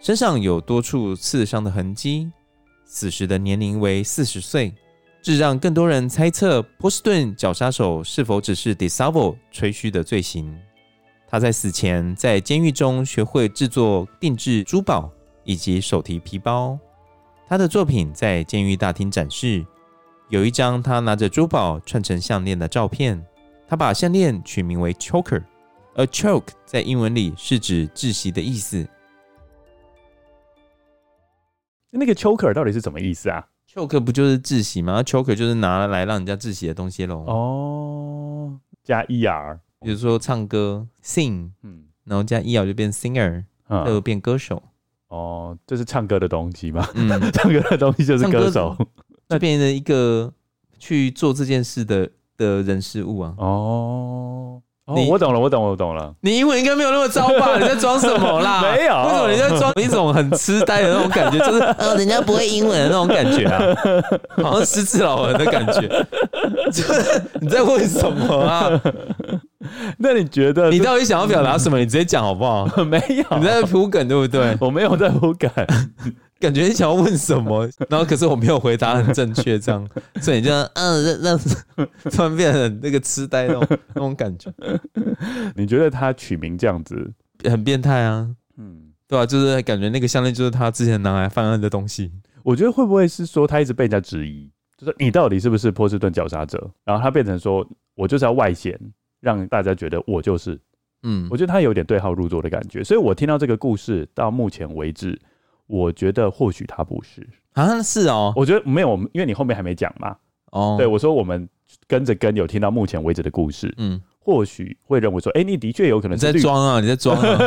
身上有多处刺伤的痕迹，死时的年龄为四十岁。这让更多人猜测波士顿绞杀手是否只是 DeSalvo 吹嘘的罪行。他在死前在监狱中学会制作定制珠宝以及手提皮包。他的作品在监狱大厅展示，有一张他拿着珠宝串成项链的照片。他把项链取名为 Choker，而 Choke 在英文里是指窒息的意思。那个 Choker 到底是什么意思啊？choke 不就是窒息吗？choker 就是拿来让人家窒息的东西喽。哦，加 er，比如说唱歌 sing，嗯，然后加 er 就变 singer，就、嗯、变歌手。哦，这是唱歌的东西吗？嗯，唱歌的东西就是歌手，那变成一个去做这件事的的人事物啊。哦。我懂了，我懂，我懂了。你英文应该没有那么糟吧？你在装什么啦？没有，为什么你在装一种很痴呆的那种感觉？就是呃，人家不会英文的那种感觉啊，好像失智老人的感觉。就是你在问什么啊？那你觉得你到底想要表达什么？你直接讲好不好？没有，你在铺梗对不对？我没有在铺梗。感觉你想要问什么，然后可是我没有回答很正确，这样，所以你就嗯，让让突然变成那个痴呆那种那种感觉。你觉得他取名这样子很变态啊？嗯，对吧、啊？就是感觉那个项链就是他之前拿来犯案的东西。我觉得会不会是说他一直被人家质疑，就是你到底是不是波士顿绞杀者？然后他变成说我就是要外显，让大家觉得我就是。嗯，我觉得他有点对号入座的感觉。所以我听到这个故事到目前为止。我觉得或许他不是啊，是哦。我觉得没有，因为你后面还没讲嘛。哦，对，我说我们跟着跟有听到目前为止的故事，嗯，或许会认为说，哎、欸，你的确有可能是在装啊，你在装啊，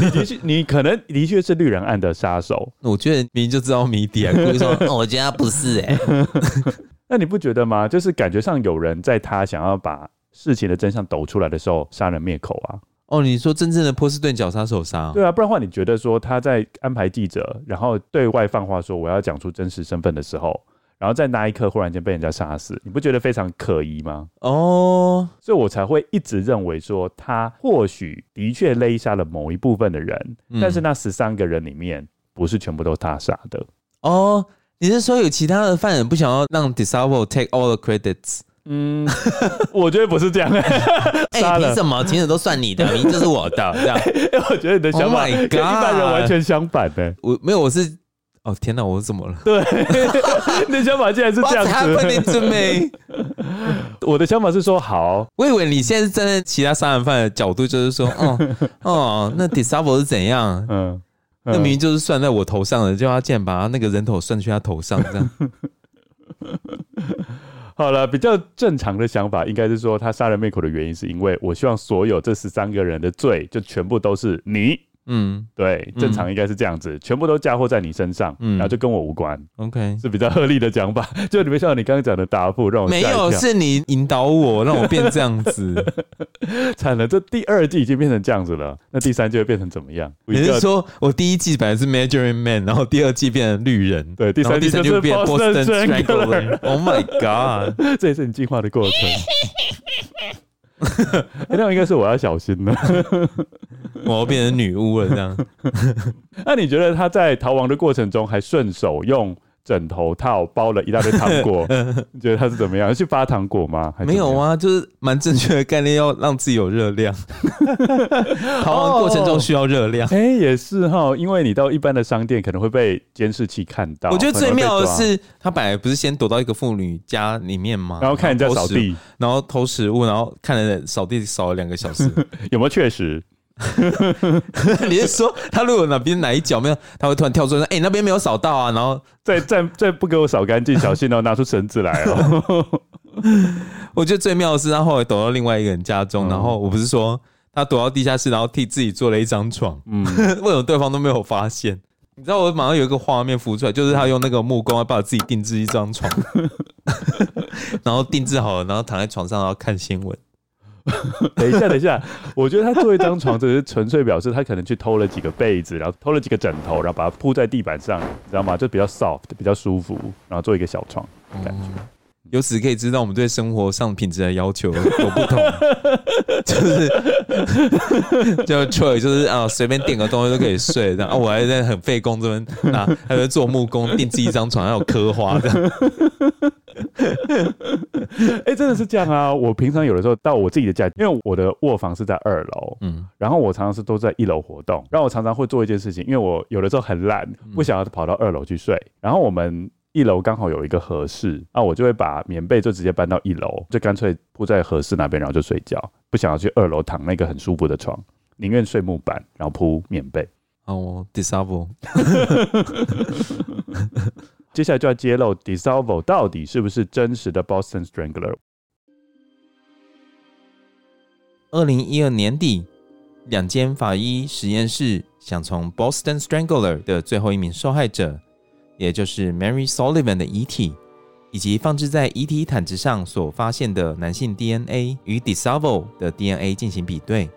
你的确，你可能的确是绿人案的杀手。我觉得明明就知道谜底啊，故意说，哦，我觉得他不是哎、欸。那你不觉得吗？就是感觉上有人在他想要把事情的真相抖出来的时候，杀人灭口啊。哦，你说真正的波士顿绞杀手杀？对啊，不然的话，你觉得说他在安排记者，然后对外放话说我要讲出真实身份的时候，然后在那一刻忽然间被人家杀死，你不觉得非常可疑吗？哦，所以我才会一直认为说他或许的确勒杀了某一部分的人，嗯、但是那十三个人里面不是全部都他杀的。哦，你是说有其他的犯人不想要让 DeSalvo take all the credits？嗯，我觉得不是这样。哎、欸，凭什么？其实都算你的，名就是我的，这样。哎，我觉得你的想法跟一般人完全相反的。我没有，我是哦，天哪，我是怎么了？对，你的想法竟然是这样子。我的想法是说，好，我以为你现在是站在其他杀人犯的角度，就是说，哦哦，那 DeSalvo 是怎样？嗯，嗯那明明就是算在我头上的，就他竟然把他那个人头算去他头上，这样。好了，比较正常的想法应该是说，他杀人灭口的原因是因为我希望所有这十三个人的罪就全部都是你。嗯，对，正常应该是这样子，嗯、全部都嫁祸在你身上，嗯，然后就跟我无关。OK，是比较合理的讲法。就你没想到你刚刚讲的答复，让我没有，是你引导我，让我变这样子。惨了，这第二季已经变成这样子了，那第三季会变成怎么样？你是说我第一季本来是 Majoring Man，然后第二季变成绿人，对，第三季就变 Boston Strangler。Oh my god，这也是你进化的过程。那样应该是我要小心了，我要变成女巫了这样。那你觉得他在逃亡的过程中还顺手用枕头套包了一大堆糖果？你觉得他是怎么样？去发糖果吗？还没有啊，就是蛮正确的概念，要让自己有热量。逃亡过程中需要热量。哎、哦欸，也是哈，因为你到一般的商店可能会被监视器看到。我觉得最妙的是，他本来不是先躲到一个妇女家里面吗？然后看人家扫地，然后偷食物，然后看人扫地扫了两个小时，有没有确实？你是说他如果哪边哪一脚没有，他会突然跳出来说：“哎、欸，那边没有扫到啊！”然后再再再不给我扫干净，小心哦，拿出绳子来哦。我觉得最妙的是他后来躲到另外一个人家中，嗯、然后我不是说他躲到地下室，然后替自己做了一张床。嗯，为什么对方都没有发现？你知道我马上有一个画面浮出来，就是他用那个木工把自己定制一张床，然后定制好了，然后躺在床上，然后看新闻。等一下，等一下，我觉得他做一张床，只是纯粹表示他可能去偷了几个被子，然后偷了几个枕头，然后把它铺在地板上，你知道吗？就比较 soft，比较舒服，然后做一个小床，感觉。嗯由此可以知道，我们对生活上品质的要求有不同，就是就 Troy 就是啊，随便垫个东西都可以睡然后啊，我还在很费工这边啊，还在做木工定制一张床，还有刻花这样。哎，真的是这样啊！我平常有的时候到我自己的家，因为我的卧房是在二楼，嗯，然后我常常是都在一楼活动，然后我常常会做一件事情，因为我有的时候很懒，不想要跑到二楼去睡，然后我们。一楼刚好有一个合适，那我就会把棉被就直接搬到一楼，就干脆铺在合适那边，然后就睡觉。不想要去二楼躺那个很舒服的床，宁愿睡木板，然后铺棉被。哦，DeSalvo，接下来就要揭露 DeSalvo 到底是不是真实的 Boston Strangler。二零一二年底，两间法医实验室想从 Boston Strangler 的最后一名受害者。也就是 Mary Sullivan 的遗体，以及放置在遗体毯子上所发现的男性 DNA 与 DeSalvo 的 DNA 进行比对，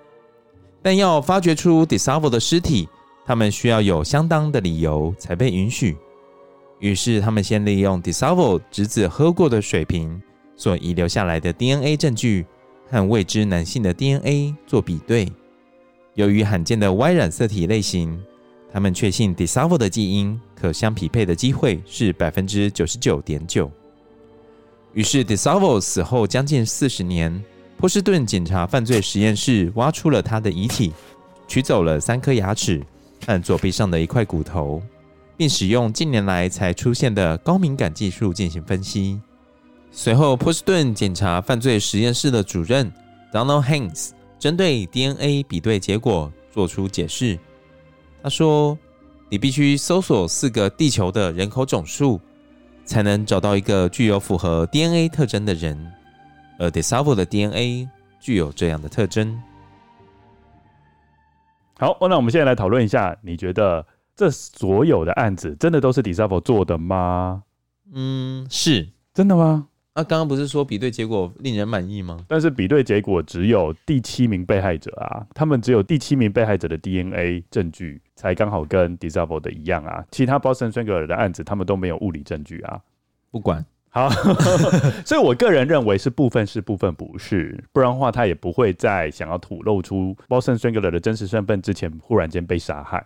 但要发掘出 DeSalvo 的尸体，他们需要有相当的理由才被允许。于是，他们先利用 DeSalvo 侄子喝过的水瓶所遗留下来的 DNA 证据和未知男性的 DNA 做比对。由于罕见的 Y 染色体类型，他们确信 DeSalvo 的基因可相匹配的机会是百分之九十九点九。于是 DeSalvo 死后将近四十年，波士顿警察犯罪实验室挖出了他的遗体，取走了三颗牙齿和左臂上的一块骨头，并使用近年来才出现的高敏感技术进行分析。随后，波士顿检查犯罪实验室的主任 Donald Haynes 针对 DNA 比对结果做出解释。他说：“你必须搜索四个地球的人口总数，才能找到一个具有符合 DNA 特征的人。而 DeSalvo 的 DNA 具有这样的特征。”好，那我们现在来讨论一下，你觉得这所有的案子真的都是 DeSalvo 做的吗？嗯，是真的吗？那刚刚不是说比对结果令人满意吗？但是比对结果只有第七名被害者啊，他们只有第七名被害者的 DNA 证据才刚好跟 Disable 的一样啊，其他 Boston Strangler 的案子他们都没有物理证据啊。不管好，所以我个人认为是部分是部分不是，不然的话他也不会在想要吐露出 Boston Strangler 的真实身份之前忽然间被杀害。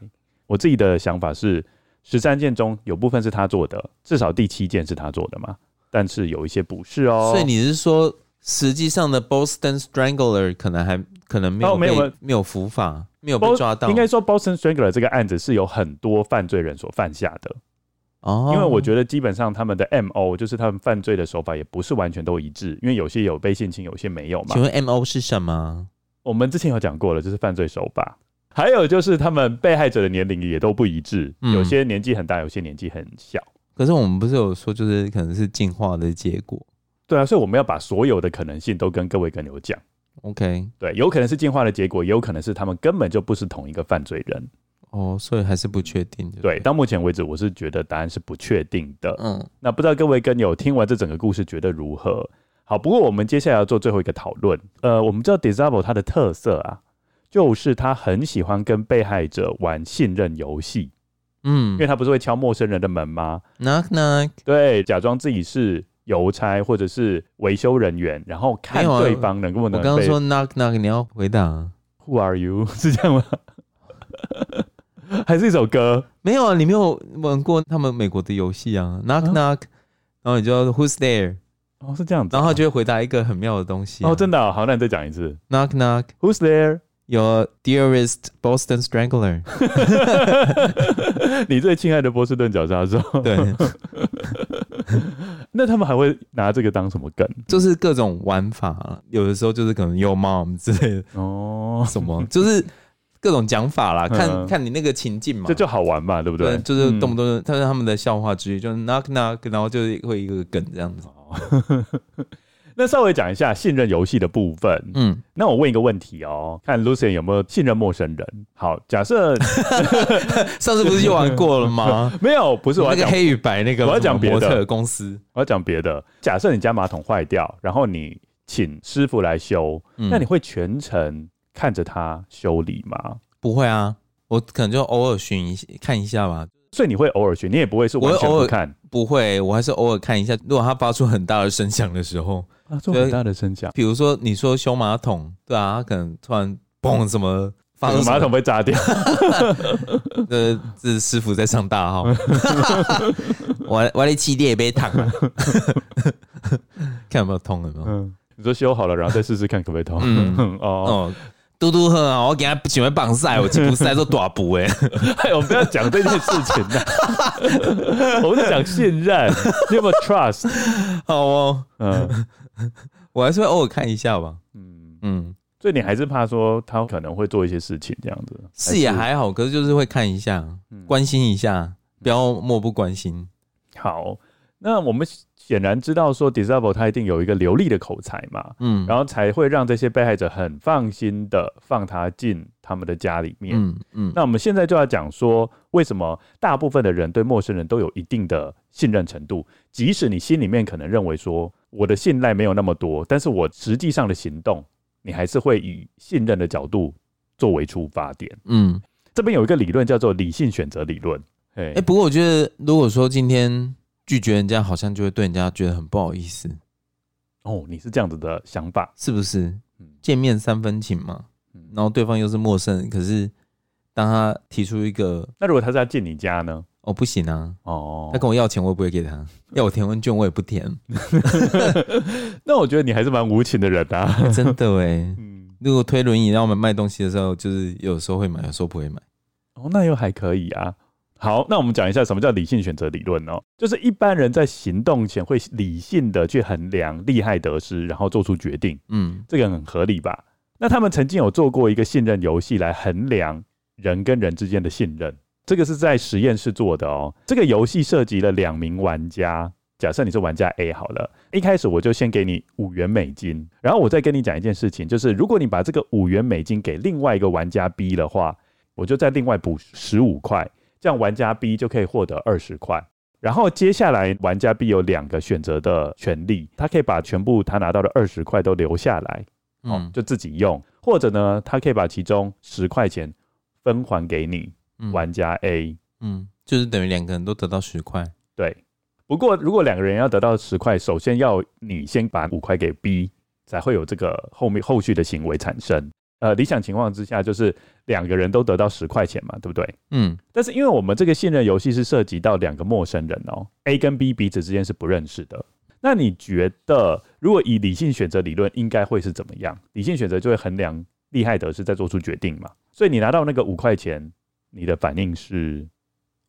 我自己的想法是，十三件中有部分是他做的，至少第七件是他做的嘛。但是有一些不是哦，所以你是说，实际上的 Boston Strangler 可能还可能没有、哦、没有没有伏法，没有被抓到。应该说 Boston Strangler 这个案子是有很多犯罪人所犯下的哦，因为我觉得基本上他们的 MO 就是他们犯罪的手法也不是完全都一致，因为有些有被性侵，有些没有嘛。请问 MO 是什么？我们之前有讲过了，就是犯罪手法。还有就是他们被害者的年龄也都不一致，嗯、有些年纪很大，有些年纪很小。可是我们不是有说，就是可能是进化的结果，对啊，所以我们要把所有的可能性都跟各位跟牛讲。OK，对，有可能是进化的结果，也有可能是他们根本就不是同一个犯罪人。哦，所以还是不确定。对，到目前为止，我是觉得答案是不确定的。嗯，那不知道各位跟友听完这整个故事觉得如何？好，不过我们接下来要做最后一个讨论。呃，我们知道 Disable 它的特色啊，就是他很喜欢跟被害者玩信任游戏。嗯，因为他不是会敲陌生人的门吗？Knock knock，对，假装自己是邮差或者是维修人员，然后看对方能不能。我刚刚说 knock knock，你要回答 Who are you？是这样吗？还是一首歌？没有啊，你没有玩过他们美国的游戏啊？Knock knock，然后你就 Who's there？哦，是这样子，然后就会回答一个很妙的东西。哦，真的，好，那你再讲一次。Knock knock，Who's there？Your dearest Boston Strangler，你最亲爱的波士顿绞杀手。对，那他们还会拿这个当什么梗？就是各种玩法，有的时候就是可能 Your mom 之类的哦，什么就是各种讲法啦，看、嗯、看你那个情境嘛，这就好玩嘛，对不对？就是动不动，他是他们的笑话之一，就是 knock knock，然后就是会一个梗这样子。那稍微讲一下信任游戏的部分。嗯，那我问一个问题哦，看 Lucien 有没有信任陌生人？好，假设 上次不是就玩过了吗？没有，不是我要讲那个黑与白那个，我要讲别的公司，我要讲别的。假设你家马桶坏掉，然后你请师傅来修，嗯、那你会全程看着他修理吗？不会啊，我可能就偶尔巡一看一下吧。所以你会偶尔巡，你也不会是完全不看，不会，我还是偶尔看一下。如果他发出很大的声响的时候。啊，做很大的声响，比如说你说修马桶，对啊，他可能突然 嘣什么，马桶被炸掉，呃 这是师傅在上大号，我我的气垫也被烫了，看有没有通了没有？嗯，你说修好了，然后再试试看可不可以通？嗯哦。哦嘟嘟喝啊！我给他喜欢绑赛，我不赛做短补哎！哎，我们不要讲这件事情的，我们是讲信任，你有没有 trust？好哦，嗯，我还是会偶尔看一下吧。嗯嗯，所以你还是怕说他可能会做一些事情这样子？是也还好，可是就是会看一下，关心一下，不要漠不关心。好，那我们。显然知道说，Disable 他一定有一个流利的口才嘛，嗯，然后才会让这些被害者很放心的放他进他们的家里面，嗯嗯。那我们现在就要讲说，为什么大部分的人对陌生人都有一定的信任程度，即使你心里面可能认为说我的信赖没有那么多，但是我实际上的行动，你还是会以信任的角度作为出发点，嗯。这边有一个理论叫做理性选择理论，哎，不过我觉得如果说今天。拒绝人家好像就会对人家觉得很不好意思哦，你是这样子的想法是不是？见面三分情嘛，然后对方又是陌生人，可是当他提出一个，那如果他是要进你家呢？哦，不行啊，哦，他跟我要钱，我也不会给他；要我填问卷，我也不填。那我觉得你还是蛮无情的人啊，真的哎。嗯如果推轮椅让我们卖东西的时候，就是有时候会买，有时候不会买。哦，那又还可以啊。好，那我们讲一下什么叫理性选择理论哦，就是一般人在行动前会理性的去衡量利害得失，然后做出决定。嗯，这个很合理吧？那他们曾经有做过一个信任游戏来衡量人跟人之间的信任，这个是在实验室做的哦。这个游戏涉及了两名玩家，假设你是玩家 A 好了，一开始我就先给你五元美金，然后我再跟你讲一件事情，就是如果你把这个五元美金给另外一个玩家 B 的话，我就再另外补十五块。这样玩家 B 就可以获得二十块，然后接下来玩家 B 有两个选择的权利，他可以把全部他拿到的二十块都留下来，哦、嗯，就自己用，或者呢，他可以把其中十块钱分还给你，嗯、玩家 A，嗯，就是等于两个人都得到十块，对。不过如果两个人要得到十块，首先要你先把五块给 B，才会有这个后面后续的行为产生。呃，理想情况之下就是两个人都得到十块钱嘛，对不对？嗯。但是因为我们这个信任游戏是涉及到两个陌生人哦，A 跟 B 彼此之间是不认识的。那你觉得，如果以理性选择理论，应该会是怎么样？理性选择就会衡量利害得失，再做出决定嘛。所以你拿到那个五块钱，你的反应是？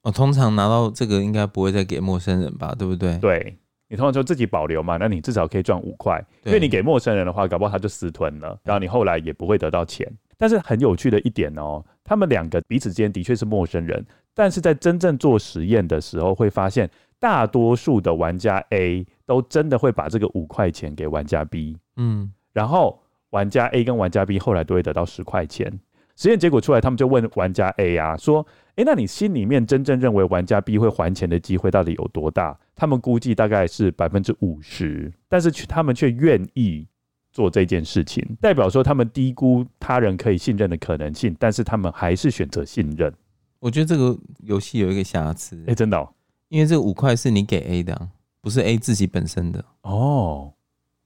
我通常拿到这个，应该不会再给陌生人吧？对不对？对。你通常就自己保留嘛，那你至少可以赚五块，因为你给陌生人的话，搞不好他就私吞了，然后你后来也不会得到钱。但是很有趣的一点哦，他们两个彼此之间的确是陌生人，但是在真正做实验的时候，会发现大多数的玩家 A 都真的会把这个五块钱给玩家 B，嗯，然后玩家 A 跟玩家 B 后来都会得到十块钱。实验结果出来，他们就问玩家 A 啊，说：“诶，那你心里面真正认为玩家 B 会还钱的机会到底有多大？”他们估计大概是百分之五十，但是他们却愿意做这件事情，代表说他们低估他人可以信任的可能性，但是他们还是选择信任。我觉得这个游戏有一个瑕疵，诶，真的哦，因为这五块是你给 A 的，不是 A 自己本身的哦。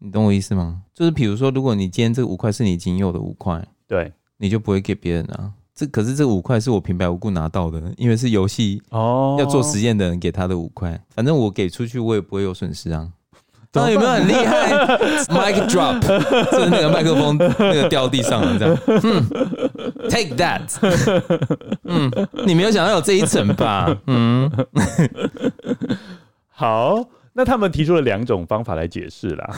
你懂我意思吗？就是比如说，如果你今天这五块是你仅有的五块，对。你就不会给别人啊？这可是这五块是我平白无故拿到的，因为是游戏哦，要做实验的人给他的五块。反正我给出去，我也不会有损失啊。当然有没有很厉害？Mic drop，就是那个麦克风那个掉地上了这样。嗯，Take that。嗯，你没有想到有这一层吧？嗯，好，那他们提出了两种方法来解释啦。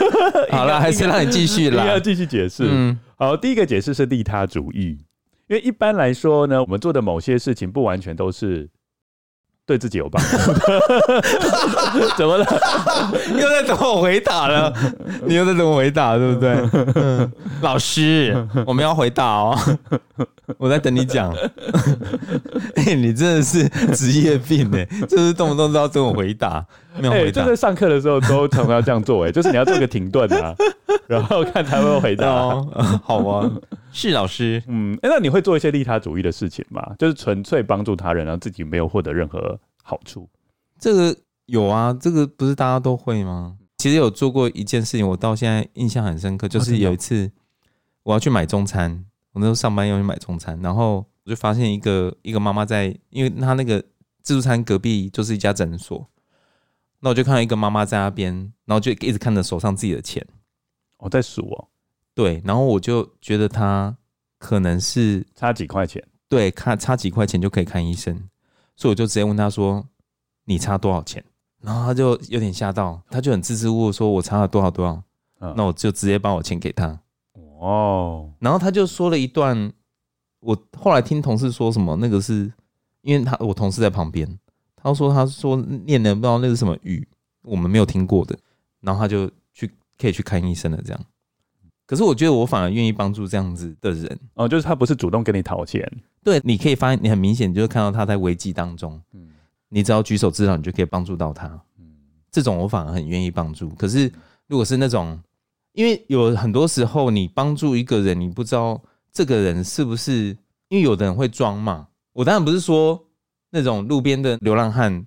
好了，还是让你继续啦，要继续解释。嗯。好，第一个解释是利他主义，因为一般来说呢，我们做的某些事情不完全都是对自己有帮助。怎么了？又在等我回答了？你又在等我回答，对不对？嗯，老师，我们要回答哦。我在等你讲。哎、欸，你真的是职业病哎，就是动不动都要等我回答。没有回答。欸、就在上课的时候都常常要这样做哎，就是你要做个停顿啊。然后看他会不会回答。哦呃，好啊，是老师，嗯，欸，那你会做一些利他主义的事情吗？就是纯粹帮助他人，然后自己没有获得任何好处。这个有啊，这个不是大家都会吗？其实有做过一件事情，我到现在印象很深刻，就是有一次我要去买中餐，我那时候上班要去买中餐，然后我就发现一个一个妈妈在，因为她那个自助餐隔壁就是一家诊所，那我就看到一个妈妈在那边，然后就一直看着手上自己的钱。我在数哦，对，然后我就觉得她可能是差几块钱，对，看差几块钱就可以看医生，所以我就直接问他说：“你差多少钱？”然后他就有点吓到，他就很支支吾吾说：“我差了多少多少。”那我就直接把我钱给他。哦，然后他就说了一段，我后来听同事说什么，那个是因为他我同事在旁边，他说他说念的不知道那是什么语，我们没有听过的，然后他就去。可以去看医生了这样，可是我觉得我反而愿意帮助这样子的人。哦，就是他不是主动跟你讨钱，对，你可以发现你很明显就是看到他在危机当中，嗯，你只要举手之劳，你就可以帮助到他，嗯，这种我反而很愿意帮助。可是如果是那种，因为有很多时候你帮助一个人，你不知道这个人是不是，因为有的人会装嘛，我当然不是说那种路边的流浪汉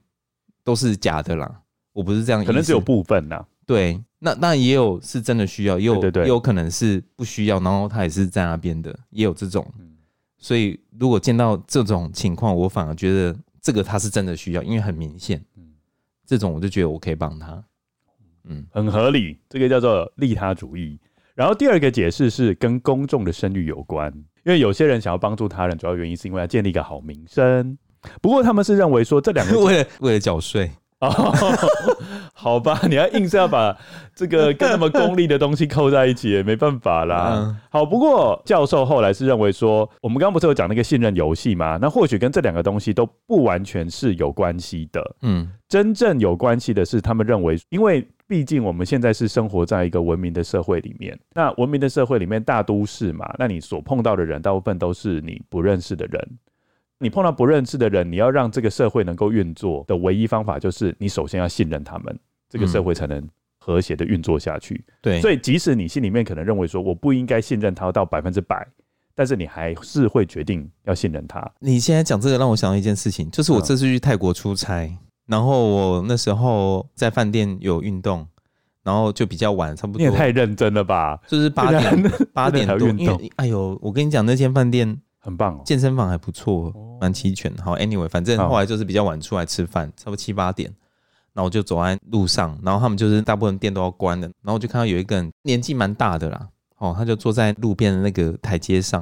都是假的啦，我不是这样，可能只有部分呐，对。那那也有是真的需要，也有也有可能是不需要，然后他也是在那边的，也有这种。所以如果见到这种情况，我反而觉得这个他是真的需要，因为很明显。这种我就觉得我可以帮他。嗯，很合理，这个叫做利他主义。然后第二个解释是跟公众的声誉有关，因为有些人想要帮助他人，主要原因是因为要建立一个好名声。不过他们是认为说这两个 为了为了缴税。哦，好吧，你要硬是要把这个跟那么功利的东西扣在一起，也没办法啦。好，不过教授后来是认为说，我们刚刚不是有讲那个信任游戏吗？那或许跟这两个东西都不完全是有关系的。嗯，真正有关系的是，他们认为，因为毕竟我们现在是生活在一个文明的社会里面，那文明的社会里面大都市嘛，那你所碰到的人大部分都是你不认识的人。你碰到不认识的人，你要让这个社会能够运作的唯一方法，就是你首先要信任他们，这个社会才能和谐的运作下去。对，所以即使你心里面可能认为说我不应该信任他到百分之百，但是你还是会决定要信任他。你现在讲这个让我想到一件事情，就是我这次去泰国出差，嗯、然后我那时候在饭店有运动，然后就比较晚，差不多。你也太认真了吧？就是八点 八点多，因为哎呦，我跟你讲那间饭店。很棒哦，健身房还不错，蛮齐全。好，anyway，反正后来就是比较晚出来吃饭，差不多七八点，然后我就走在路上，然后他们就是大部分店都要关了，然后我就看到有一个人年纪蛮大的啦，哦，他就坐在路边的那个台阶上，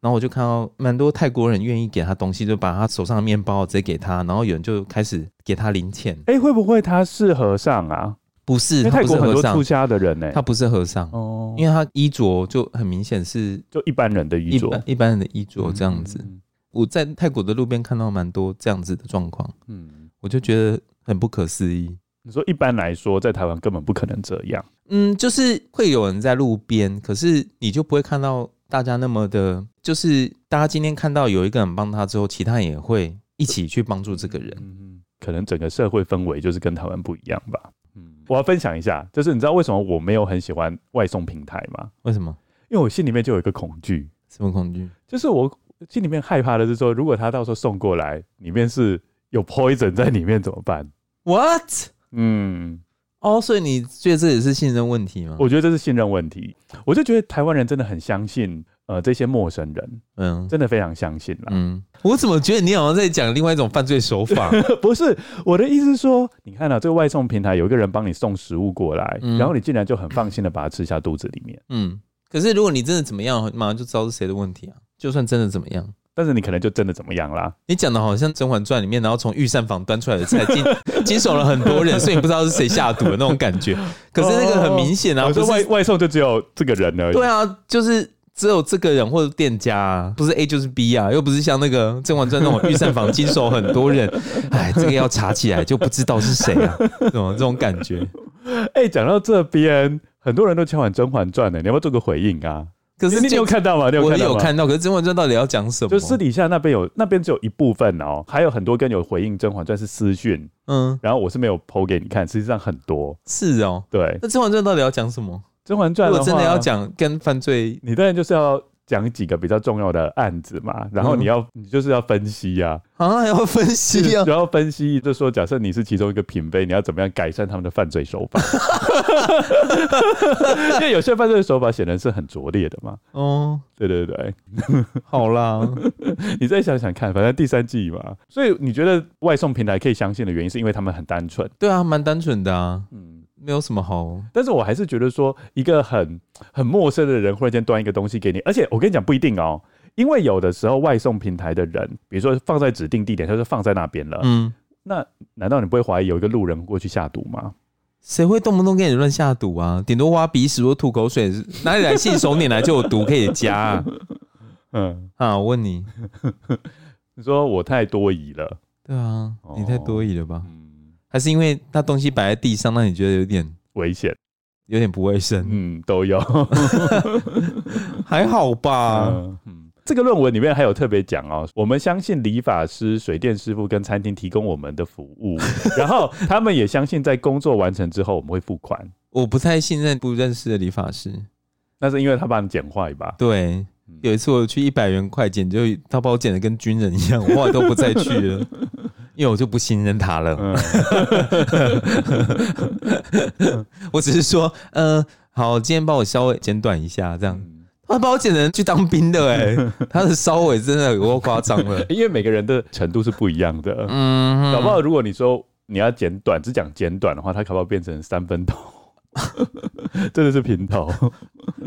然后我就看到蛮多泰国人愿意给他东西，就把他手上的面包直接给他，然后有人就开始给他零钱。哎，会不会他是和尚啊？不是，泰国很多出家的人呢，他不是和尚哦，因为他衣着就很明显是就一般人的衣着，一般人的衣着这样子。我在泰国的路边看到蛮多这样子的状况，嗯，我就觉得很不可思议。你说一般来说，在台湾根本不可能这样，嗯，就是会有人在路边，可是你就不会看到大家那么的，就是大家今天看到有一个人帮他之后，其他人也会一起去帮助这个人，嗯，可能整个社会氛围就是跟台湾不一样吧。我要分享一下，就是你知道为什么我没有很喜欢外送平台吗？为什么？因为我心里面就有一个恐惧。什么恐惧？就是我心里面害怕的是说，如果他到时候送过来，里面是有 poison 在里面怎么办？What？嗯，哦，所以你觉得这也是信任问题吗？我觉得这是信任问题。我就觉得台湾人真的很相信。呃，这些陌生人，嗯，真的非常相信了。嗯，我怎么觉得你好像在讲另外一种犯罪手法？不是，我的意思是说，你看到、啊、这个外送平台有一个人帮你送食物过来，嗯、然后你竟然就很放心的把它吃下肚子里面。嗯，可是如果你真的怎么样，马上就知道是谁的问题啊。就算真的怎么样，但是你可能就真的怎么样啦。你讲的好像《甄嬛传》里面，然后从御膳房端出来的菜，经 经手了很多人，所以你不知道是谁下毒的那种感觉。可是那个很明显啊，外外送就只有这个人而已。对啊，就是。只有这个人或者店家、啊，不是 A 就是 B 啊，又不是像那个《甄嬛传》那种御膳房经手很多人，哎，这个要查起来就不知道是谁啊，这种这种感觉。哎、欸，讲到这边，很多人都敲完《甄嬛传》呢，你要不要做个回应啊？可是你有看到吗？你有看到吗？我有看到，可是《甄嬛传》到底要讲什么？就私底下那边有，那边只有一部分哦，还有很多跟有回应《甄嬛传》是私讯，嗯，然后我是没有 po 给你看，实际上很多是哦，对。那《甄嬛传》到底要讲什么？《甄嬛传》如果真的要讲跟犯罪，你当然就是要讲几个比较重要的案子嘛，然后你要、嗯、你就是要分析呀，啊，啊要分析啊，然后分析就说，假设你是其中一个嫔妃，你要怎么样改善他们的犯罪手法？因为有些犯罪手法显然是很拙劣的嘛。哦，对对对，好啦，你再想想看，反正第三季嘛，所以你觉得外送平台可以相信的原因，是因为他们很单纯？对啊，蛮单纯的啊，嗯。没有什么好，但是我还是觉得说，一个很很陌生的人忽然间端一个东西给你，而且我跟你讲不一定哦，因为有的时候外送平台的人，比如说放在指定地点，他就放在那边了，嗯，那难道你不会怀疑有一个路人过去下毒吗？谁会动不动给你乱下毒啊？顶多挖鼻屎或吐口水，哪里来信手拈来就有毒可以加啊？嗯啊，我问你，你说我太多疑了？对啊，你太多疑了吧？哦还是因为那东西摆在地上，让你觉得有点危险，有点不卫生。嗯，都有，还好吧。嗯，这个论文里面还有特别讲哦，我们相信理发师、水电师傅跟餐厅提供我们的服务，然后他们也相信在工作完成之后我们会付款。我不太信任不认识的理发师，那是因为他把你剪坏吧？对，有一次我去一百元快剪，就他把我剪得跟军人一样，我后来都不再去了。因为我就不信任他了，我只是说，嗯、呃，好，今天帮我稍微剪短一下，这样，他把我剪成去当兵的，哎，他的稍微真的有够夸张了，因为每个人的程度是不一样的，嗯，搞不好如果你说你要剪短，只讲剪短的话，他搞不好变成三分头，真的是平头，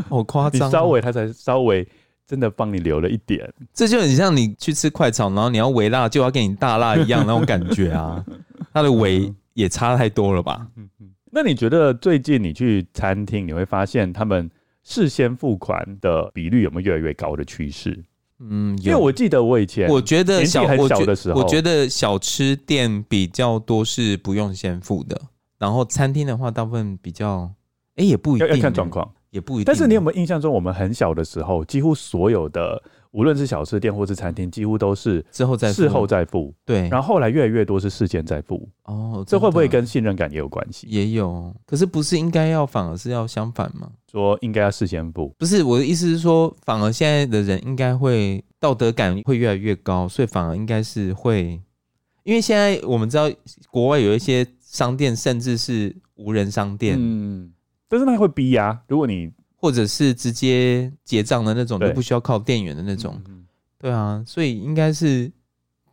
好夸张，你稍微他才稍微。真的帮你留了一点，这就很像你去吃快炒，然后你要微辣，就要给你大辣一样那种感觉啊。它的微也差太多了吧？嗯嗯。那你觉得最近你去餐厅，你会发现他们事先付款的比率有没有越来越高的趋势？嗯，因为我记得我以前我觉得小很小的时候，我觉得小吃店比较多是不用先付的，然后餐厅的话大部分比较，哎、欸、也不一定，要，要看状况。也不一定。但是你有没有印象中，我们很小的时候，几乎所有的无论是小吃店或是餐厅，几乎都是之后再事后再付。对，然后后来越来越多是事先再付。哦，这会不会跟信任感也有关系？也有，可是不是应该要反而是要相反吗？说应该要事先付？不是，我的意思是说，反而现在的人应该会道德感会越来越高，所以反而应该是会，因为现在我们知道国外有一些商店甚至是无人商店，嗯，但是那会逼呀、啊。如果你或者是直接结账的那种，都不需要靠店员的那种，嗯、对啊，所以应该是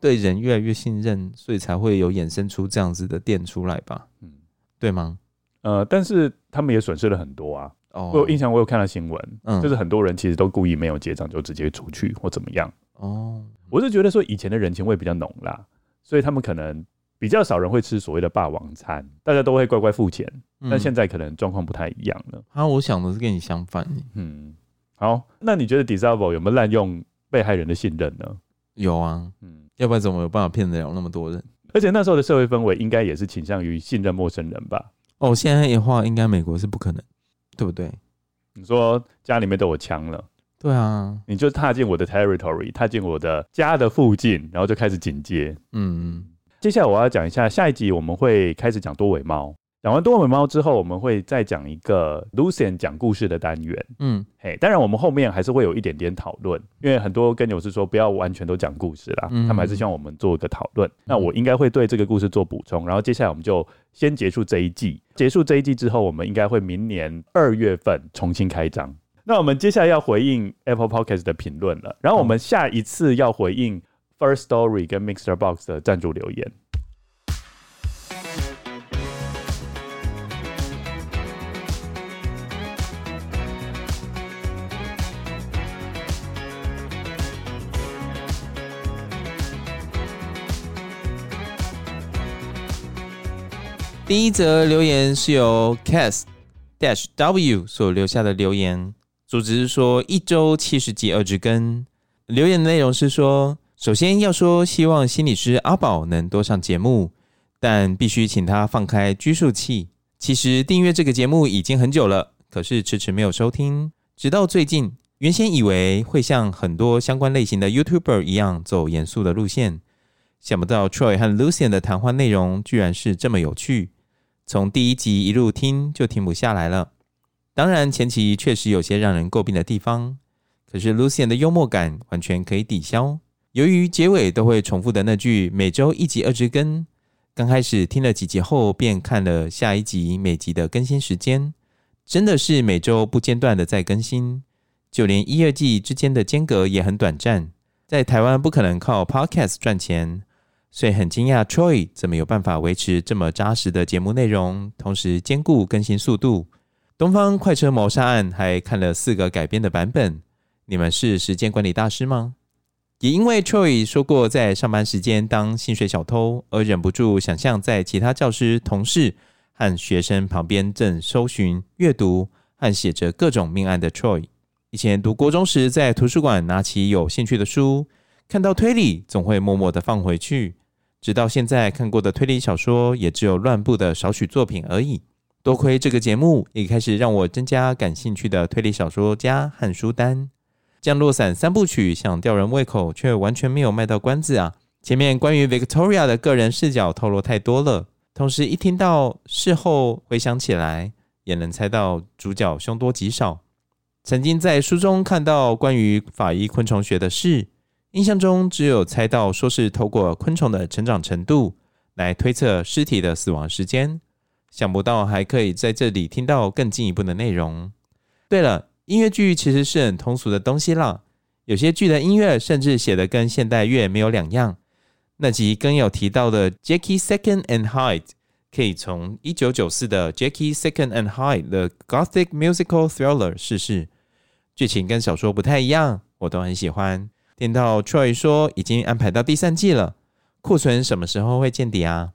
对人越来越信任，所以才会有衍生出这样子的店出来吧？嗯，对吗？呃，但是他们也损失了很多啊。哦，我有印象，我有看到新闻，嗯，就是很多人其实都故意没有结账就直接出去或怎么样。哦，我是觉得说以前的人情味比较浓啦，所以他们可能比较少人会吃所谓的霸王餐，大家都会乖乖付钱。嗯、但现在可能状况不太一样了。啊，我想的是跟你相反。嗯，好，那你觉得 Disavo 有没有滥用被害人的信任呢？有啊，嗯，要不然怎么有办法骗得了那么多人？而且那时候的社会氛围应该也是倾向于信任陌生人吧？哦，现在的话，应该美国是不可能。对不对？你说家里面都有枪了，对啊，你就踏进我的 territory，踏进我的家的附近，然后就开始警戒。嗯，接下来我要讲一下，下一集我们会开始讲多尾猫。讲完多尾猫之后，我们会再讲一个 Lucien 讲故事的单元。嗯，嘿，当然我们后面还是会有一点点讨论，因为很多跟友是说不要完全都讲故事啦，嗯、他们还是希望我们做一个讨论。嗯、那我应该会对这个故事做补充，然后接下来我们就先结束这一季。结束这一季之后，我们应该会明年二月份重新开张。那我们接下来要回应 Apple Podcast 的评论了，然后我们下一次要回应 First Story 跟 Mixer Box 的赞助留言。第一则留言是由 Cast Dash W 所留下的留言，主旨是说一周七十集二之更。留言的内容是说，首先要说希望心理师阿宝能多上节目，但必须请他放开拘束器。其实订阅这个节目已经很久了，可是迟迟没有收听，直到最近，原先以为会像很多相关类型的 YouTuber 一样走严肃的路线，想不到 Troy 和 Lucien 的谈话内容居然是这么有趣。从第一集一路听就停不下来了。当然前期确实有些让人诟病的地方，可是 Lucien 的幽默感完全可以抵消。由于结尾都会重复的那句“每周一集二之更”，刚开始听了几集后便看了下一集每集的更新时间，真的是每周不间断的在更新，就连一二季之间的间隔也很短暂。在台湾不可能靠 Podcast 赚钱。所以很惊讶，Troy 怎么有办法维持这么扎实的节目内容，同时兼顾更新速度？东方快车谋杀案还看了四个改编的版本，你们是时间管理大师吗？也因为 Troy 说过在上班时间当薪水小偷，而忍不住想象在其他教师、同事和学生旁边正搜寻、阅读和写着各种命案的 Troy。以前读国中时，在图书馆拿起有兴趣的书，看到推理总会默默的放回去。直到现在看过的推理小说也只有乱步的少许作品而已。多亏这个节目，也开始让我增加感兴趣的推理小说家和书单。降落伞三部曲想吊人胃口，却完全没有卖到关子啊！前面关于 Victoria 的个人视角透露太多了，同时一听到事后回想起来，也能猜到主角凶多吉少。曾经在书中看到关于法医昆虫学的事。印象中只有猜到说是透过昆虫的成长程度来推测尸体的死亡时间，想不到还可以在这里听到更进一步的内容。对了，音乐剧其实是很通俗的东西啦，有些剧的音乐甚至写的跟现代乐没有两样。那集更有提到的 Jackie Second and Hyde，可以从一九九四的 Jackie Second and Hyde The Gothic Musical Thriller 试试，剧情跟小说不太一样，我都很喜欢。听到 Troy 说已经安排到第三季了，库存什么时候会见底啊？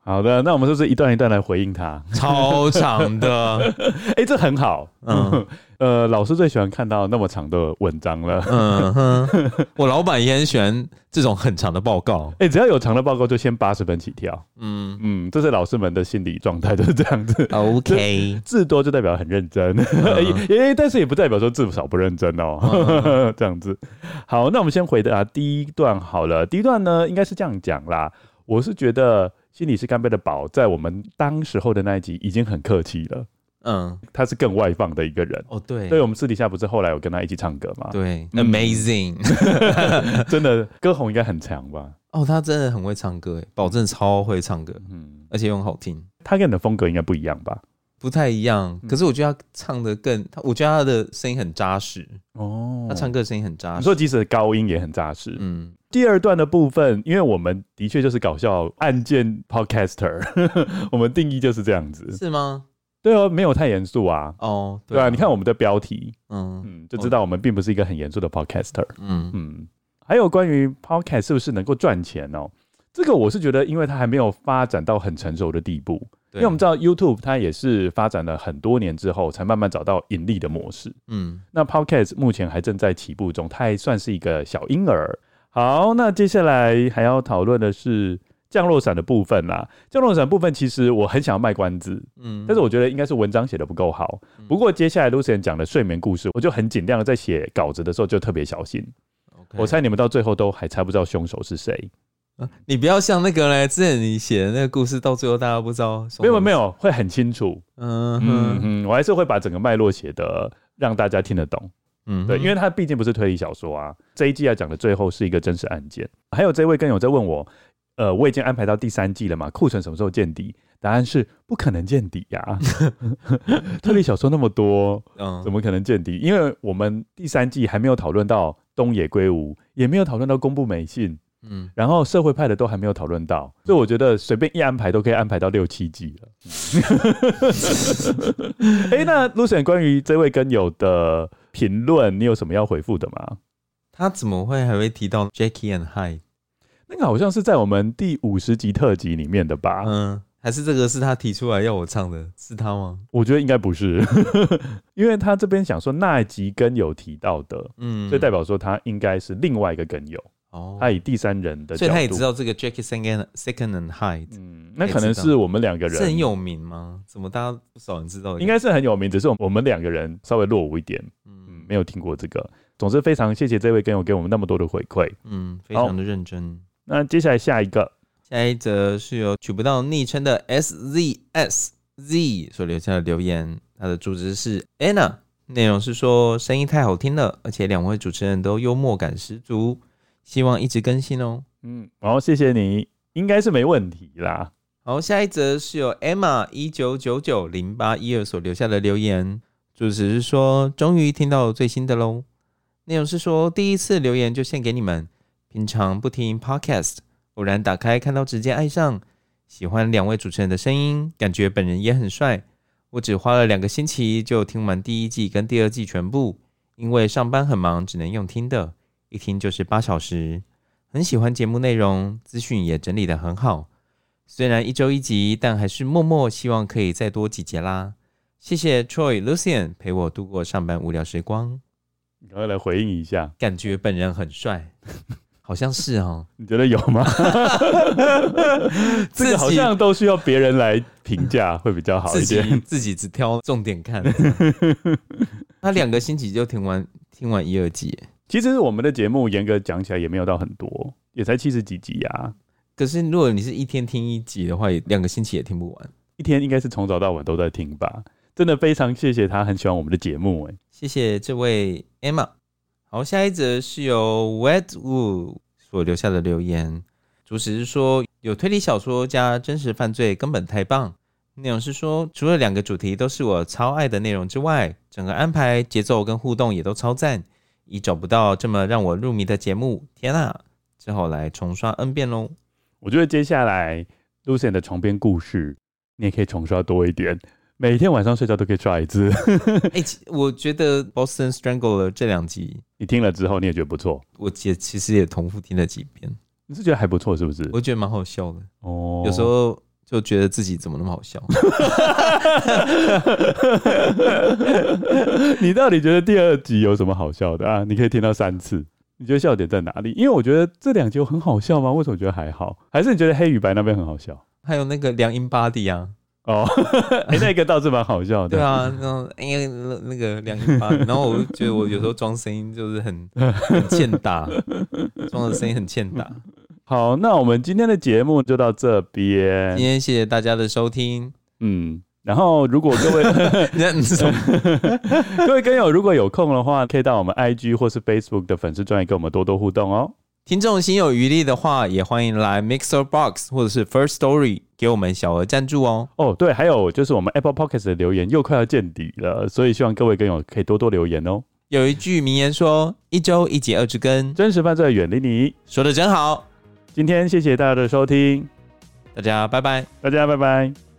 好的，那我们是不是一段一段来回应他？超长的，哎、欸，这很好。嗯，呃，老师最喜欢看到那么长的文章了。嗯哼，我老板也很喜欢这种很长的报告。哎、欸，只要有长的报告，就先八十分起跳。嗯嗯，这是老师们的心理状态，就是这样子。OK，字多就代表很认真，哎、嗯，但是也不代表说字少不认真哦。嗯、这样子。好，那我们先回答第一段好了。第一段呢，应该是这样讲啦。我是觉得。心理师干杯的宝，在我们当时候的那一集已经很客气了。嗯，他是更外放的一个人。哦，对，所以我们私底下不是后来有跟他一起唱歌吗？对、嗯、，Amazing，真的歌喉应该很强吧？哦，他真的很会唱歌，保证超会唱歌。嗯，而且又很好听。他跟你的风格应该不一样吧？不太一样，可是我觉得他唱的更，他我觉得他的声音很扎实。哦，他唱歌声音很扎实。你说即使高音也很扎实。嗯。第二段的部分，因为我们的确就是搞笑案件 podcaster，我们定义就是这样子，是吗？对哦，没有太严肃啊。哦，对啊，你看我们的标题，嗯嗯，就知道我们并不是一个很严肃的 podcaster。嗯嗯，还有关于 podcast 是不是能够赚钱哦？这个我是觉得，因为它还没有发展到很成熟的地步。因为我们知道 YouTube 它也是发展了很多年之后，才慢慢找到盈利的模式。嗯，那 podcast 目前还正在起步中，它还算是一个小婴儿。好，那接下来还要讨论的是降落伞的部分啦。降落伞部分其实我很想要卖关子，嗯，但是我觉得应该是文章写的不够好。不过接下来 Lucien 讲的睡眠故事，我就很尽量的在写稿子的时候就特别小心。Okay. 我猜你们到最后都还猜不到凶手是谁。啊，你不要像那个嘞，之前你写的那个故事，到最后大家不知道。没有没有，会很清楚。嗯嗯嗯，我还是会把整个脉络写的让大家听得懂。嗯，对，因为它毕竟不是推理小说啊。这一季要讲的最后是一个真实案件。还有这位跟友在问我，呃，我已经安排到第三季了嘛？库存什么时候见底？答案是不可能见底呀、啊。推理小说那么多，嗯，怎么可能见底？因为我们第三季还没有讨论到东野圭吾，也没有讨论到宫部美信，嗯，然后社会派的都还没有讨论到，所以我觉得随便一安排都可以安排到六七季了。哎、欸，那 Lucian 关于这位跟友的。评论，你有什么要回复的吗？他怎么会还会提到 Jackie and Hyde？那个好像是在我们第五十集特辑里面的吧？嗯，还是这个是他提出来要我唱的，是他吗？我觉得应该不是，因为他这边想说那一集跟友提到的，嗯，所以代表说他应该是另外一个跟友。哦，他以第三人的所以他也知道这个 Jackie Second Second and Hyde。嗯，那可能是我们两个人是很有名吗？怎么大家不少人知道？应该是很有名，只是我们两个人稍微落伍一点。嗯，没有听过这个。总之，非常谢谢这位跟友给我们那么多的回馈。嗯，非常的认真。那接下来下一个，下一则是由取不到昵称的 SZSZ 所留下的留言。他的主旨是 Anna，内容是说声音太好听了，而且两位主持人都幽默感十足。希望一直更新哦。嗯，好，谢谢你，应该是没问题啦。好，下一则是由 Emma 一九九九零八一二所留下的留言，主旨是说终于听到最新的喽。内容是说第一次留言就献给你们，平常不听 Podcast，偶然打开看到直接爱上，喜欢两位主持人的声音，感觉本人也很帅。我只花了两个星期就听完第一季跟第二季全部，因为上班很忙，只能用听的。一听就是八小时，很喜欢节目内容，资讯也整理得很好。虽然一周一集，但还是默默希望可以再多几集啦。谢谢 Troy、Lucian 陪我度过上班无聊时光。你赶快来回应一下，感觉本人很帅，好像是哦。你觉得有吗？这个好像都需要别人来评价会比较好一点，自己，只挑重点看。他两个星期就听完听完一二集。其实我们的节目严格讲起来也没有到很多，也才七十几集呀、啊。可是如果你是一天听一集的话，两个星期也听不完。一天应该是从早到晚都在听吧？真的非常谢谢他，很喜欢我们的节目哎。谢谢这位 Emma。好，下一则是由 Wetwood 所留下的留言，主旨是说有推理小说加真实犯罪根本太棒。内容是说除了两个主题都是我超爱的内容之外，整个安排节奏跟互动也都超赞。已找不到这么让我入迷的节目，天啊！只好来重刷 N 遍喽。我觉得接下来 Lucian 的床边故事，你也可以重刷多一点，每天晚上睡觉都可以刷一次。哎、欸，我觉得 Boston Strangler 这两集，你听了之后你也觉得不错。我也其实也重复听了几遍。你是觉得还不错是不是？我觉得蛮好笑的哦。有时候就觉得自己怎么那么好笑。你到底觉得第二集有什么好笑的啊？你可以听到三次。你觉得笑点在哪里？因为我觉得这两集很好笑吗？为什么觉得还好？还是你觉得黑与白那边很好笑？还有那个梁英巴蒂啊，哦，哎、欸，那个倒是蛮好笑的。对啊，那种哎呀，那那个两英巴迪，然后我就觉得我有时候 装声音就是很很欠打，装的声音很欠打。好，那我们今天的节目就到这边。今天谢谢大家的收听，嗯。然后，如果各位 各位跟友如果有空的话，可以到我们 IG 或是 Facebook 的粉丝专页跟我们多多互动哦。听众心有余力的话，也欢迎来 Mixer Box 或者是 First Story 给我们小额赞助哦。哦，对，还有就是我们 Apple Podcast 的留言又快要见底了，所以希望各位跟友可以多多留言哦。有一句名言说：“一周一节二之根，真实犯罪远离你。”说的真好。今天谢谢大家的收听，大家拜拜，大家拜拜。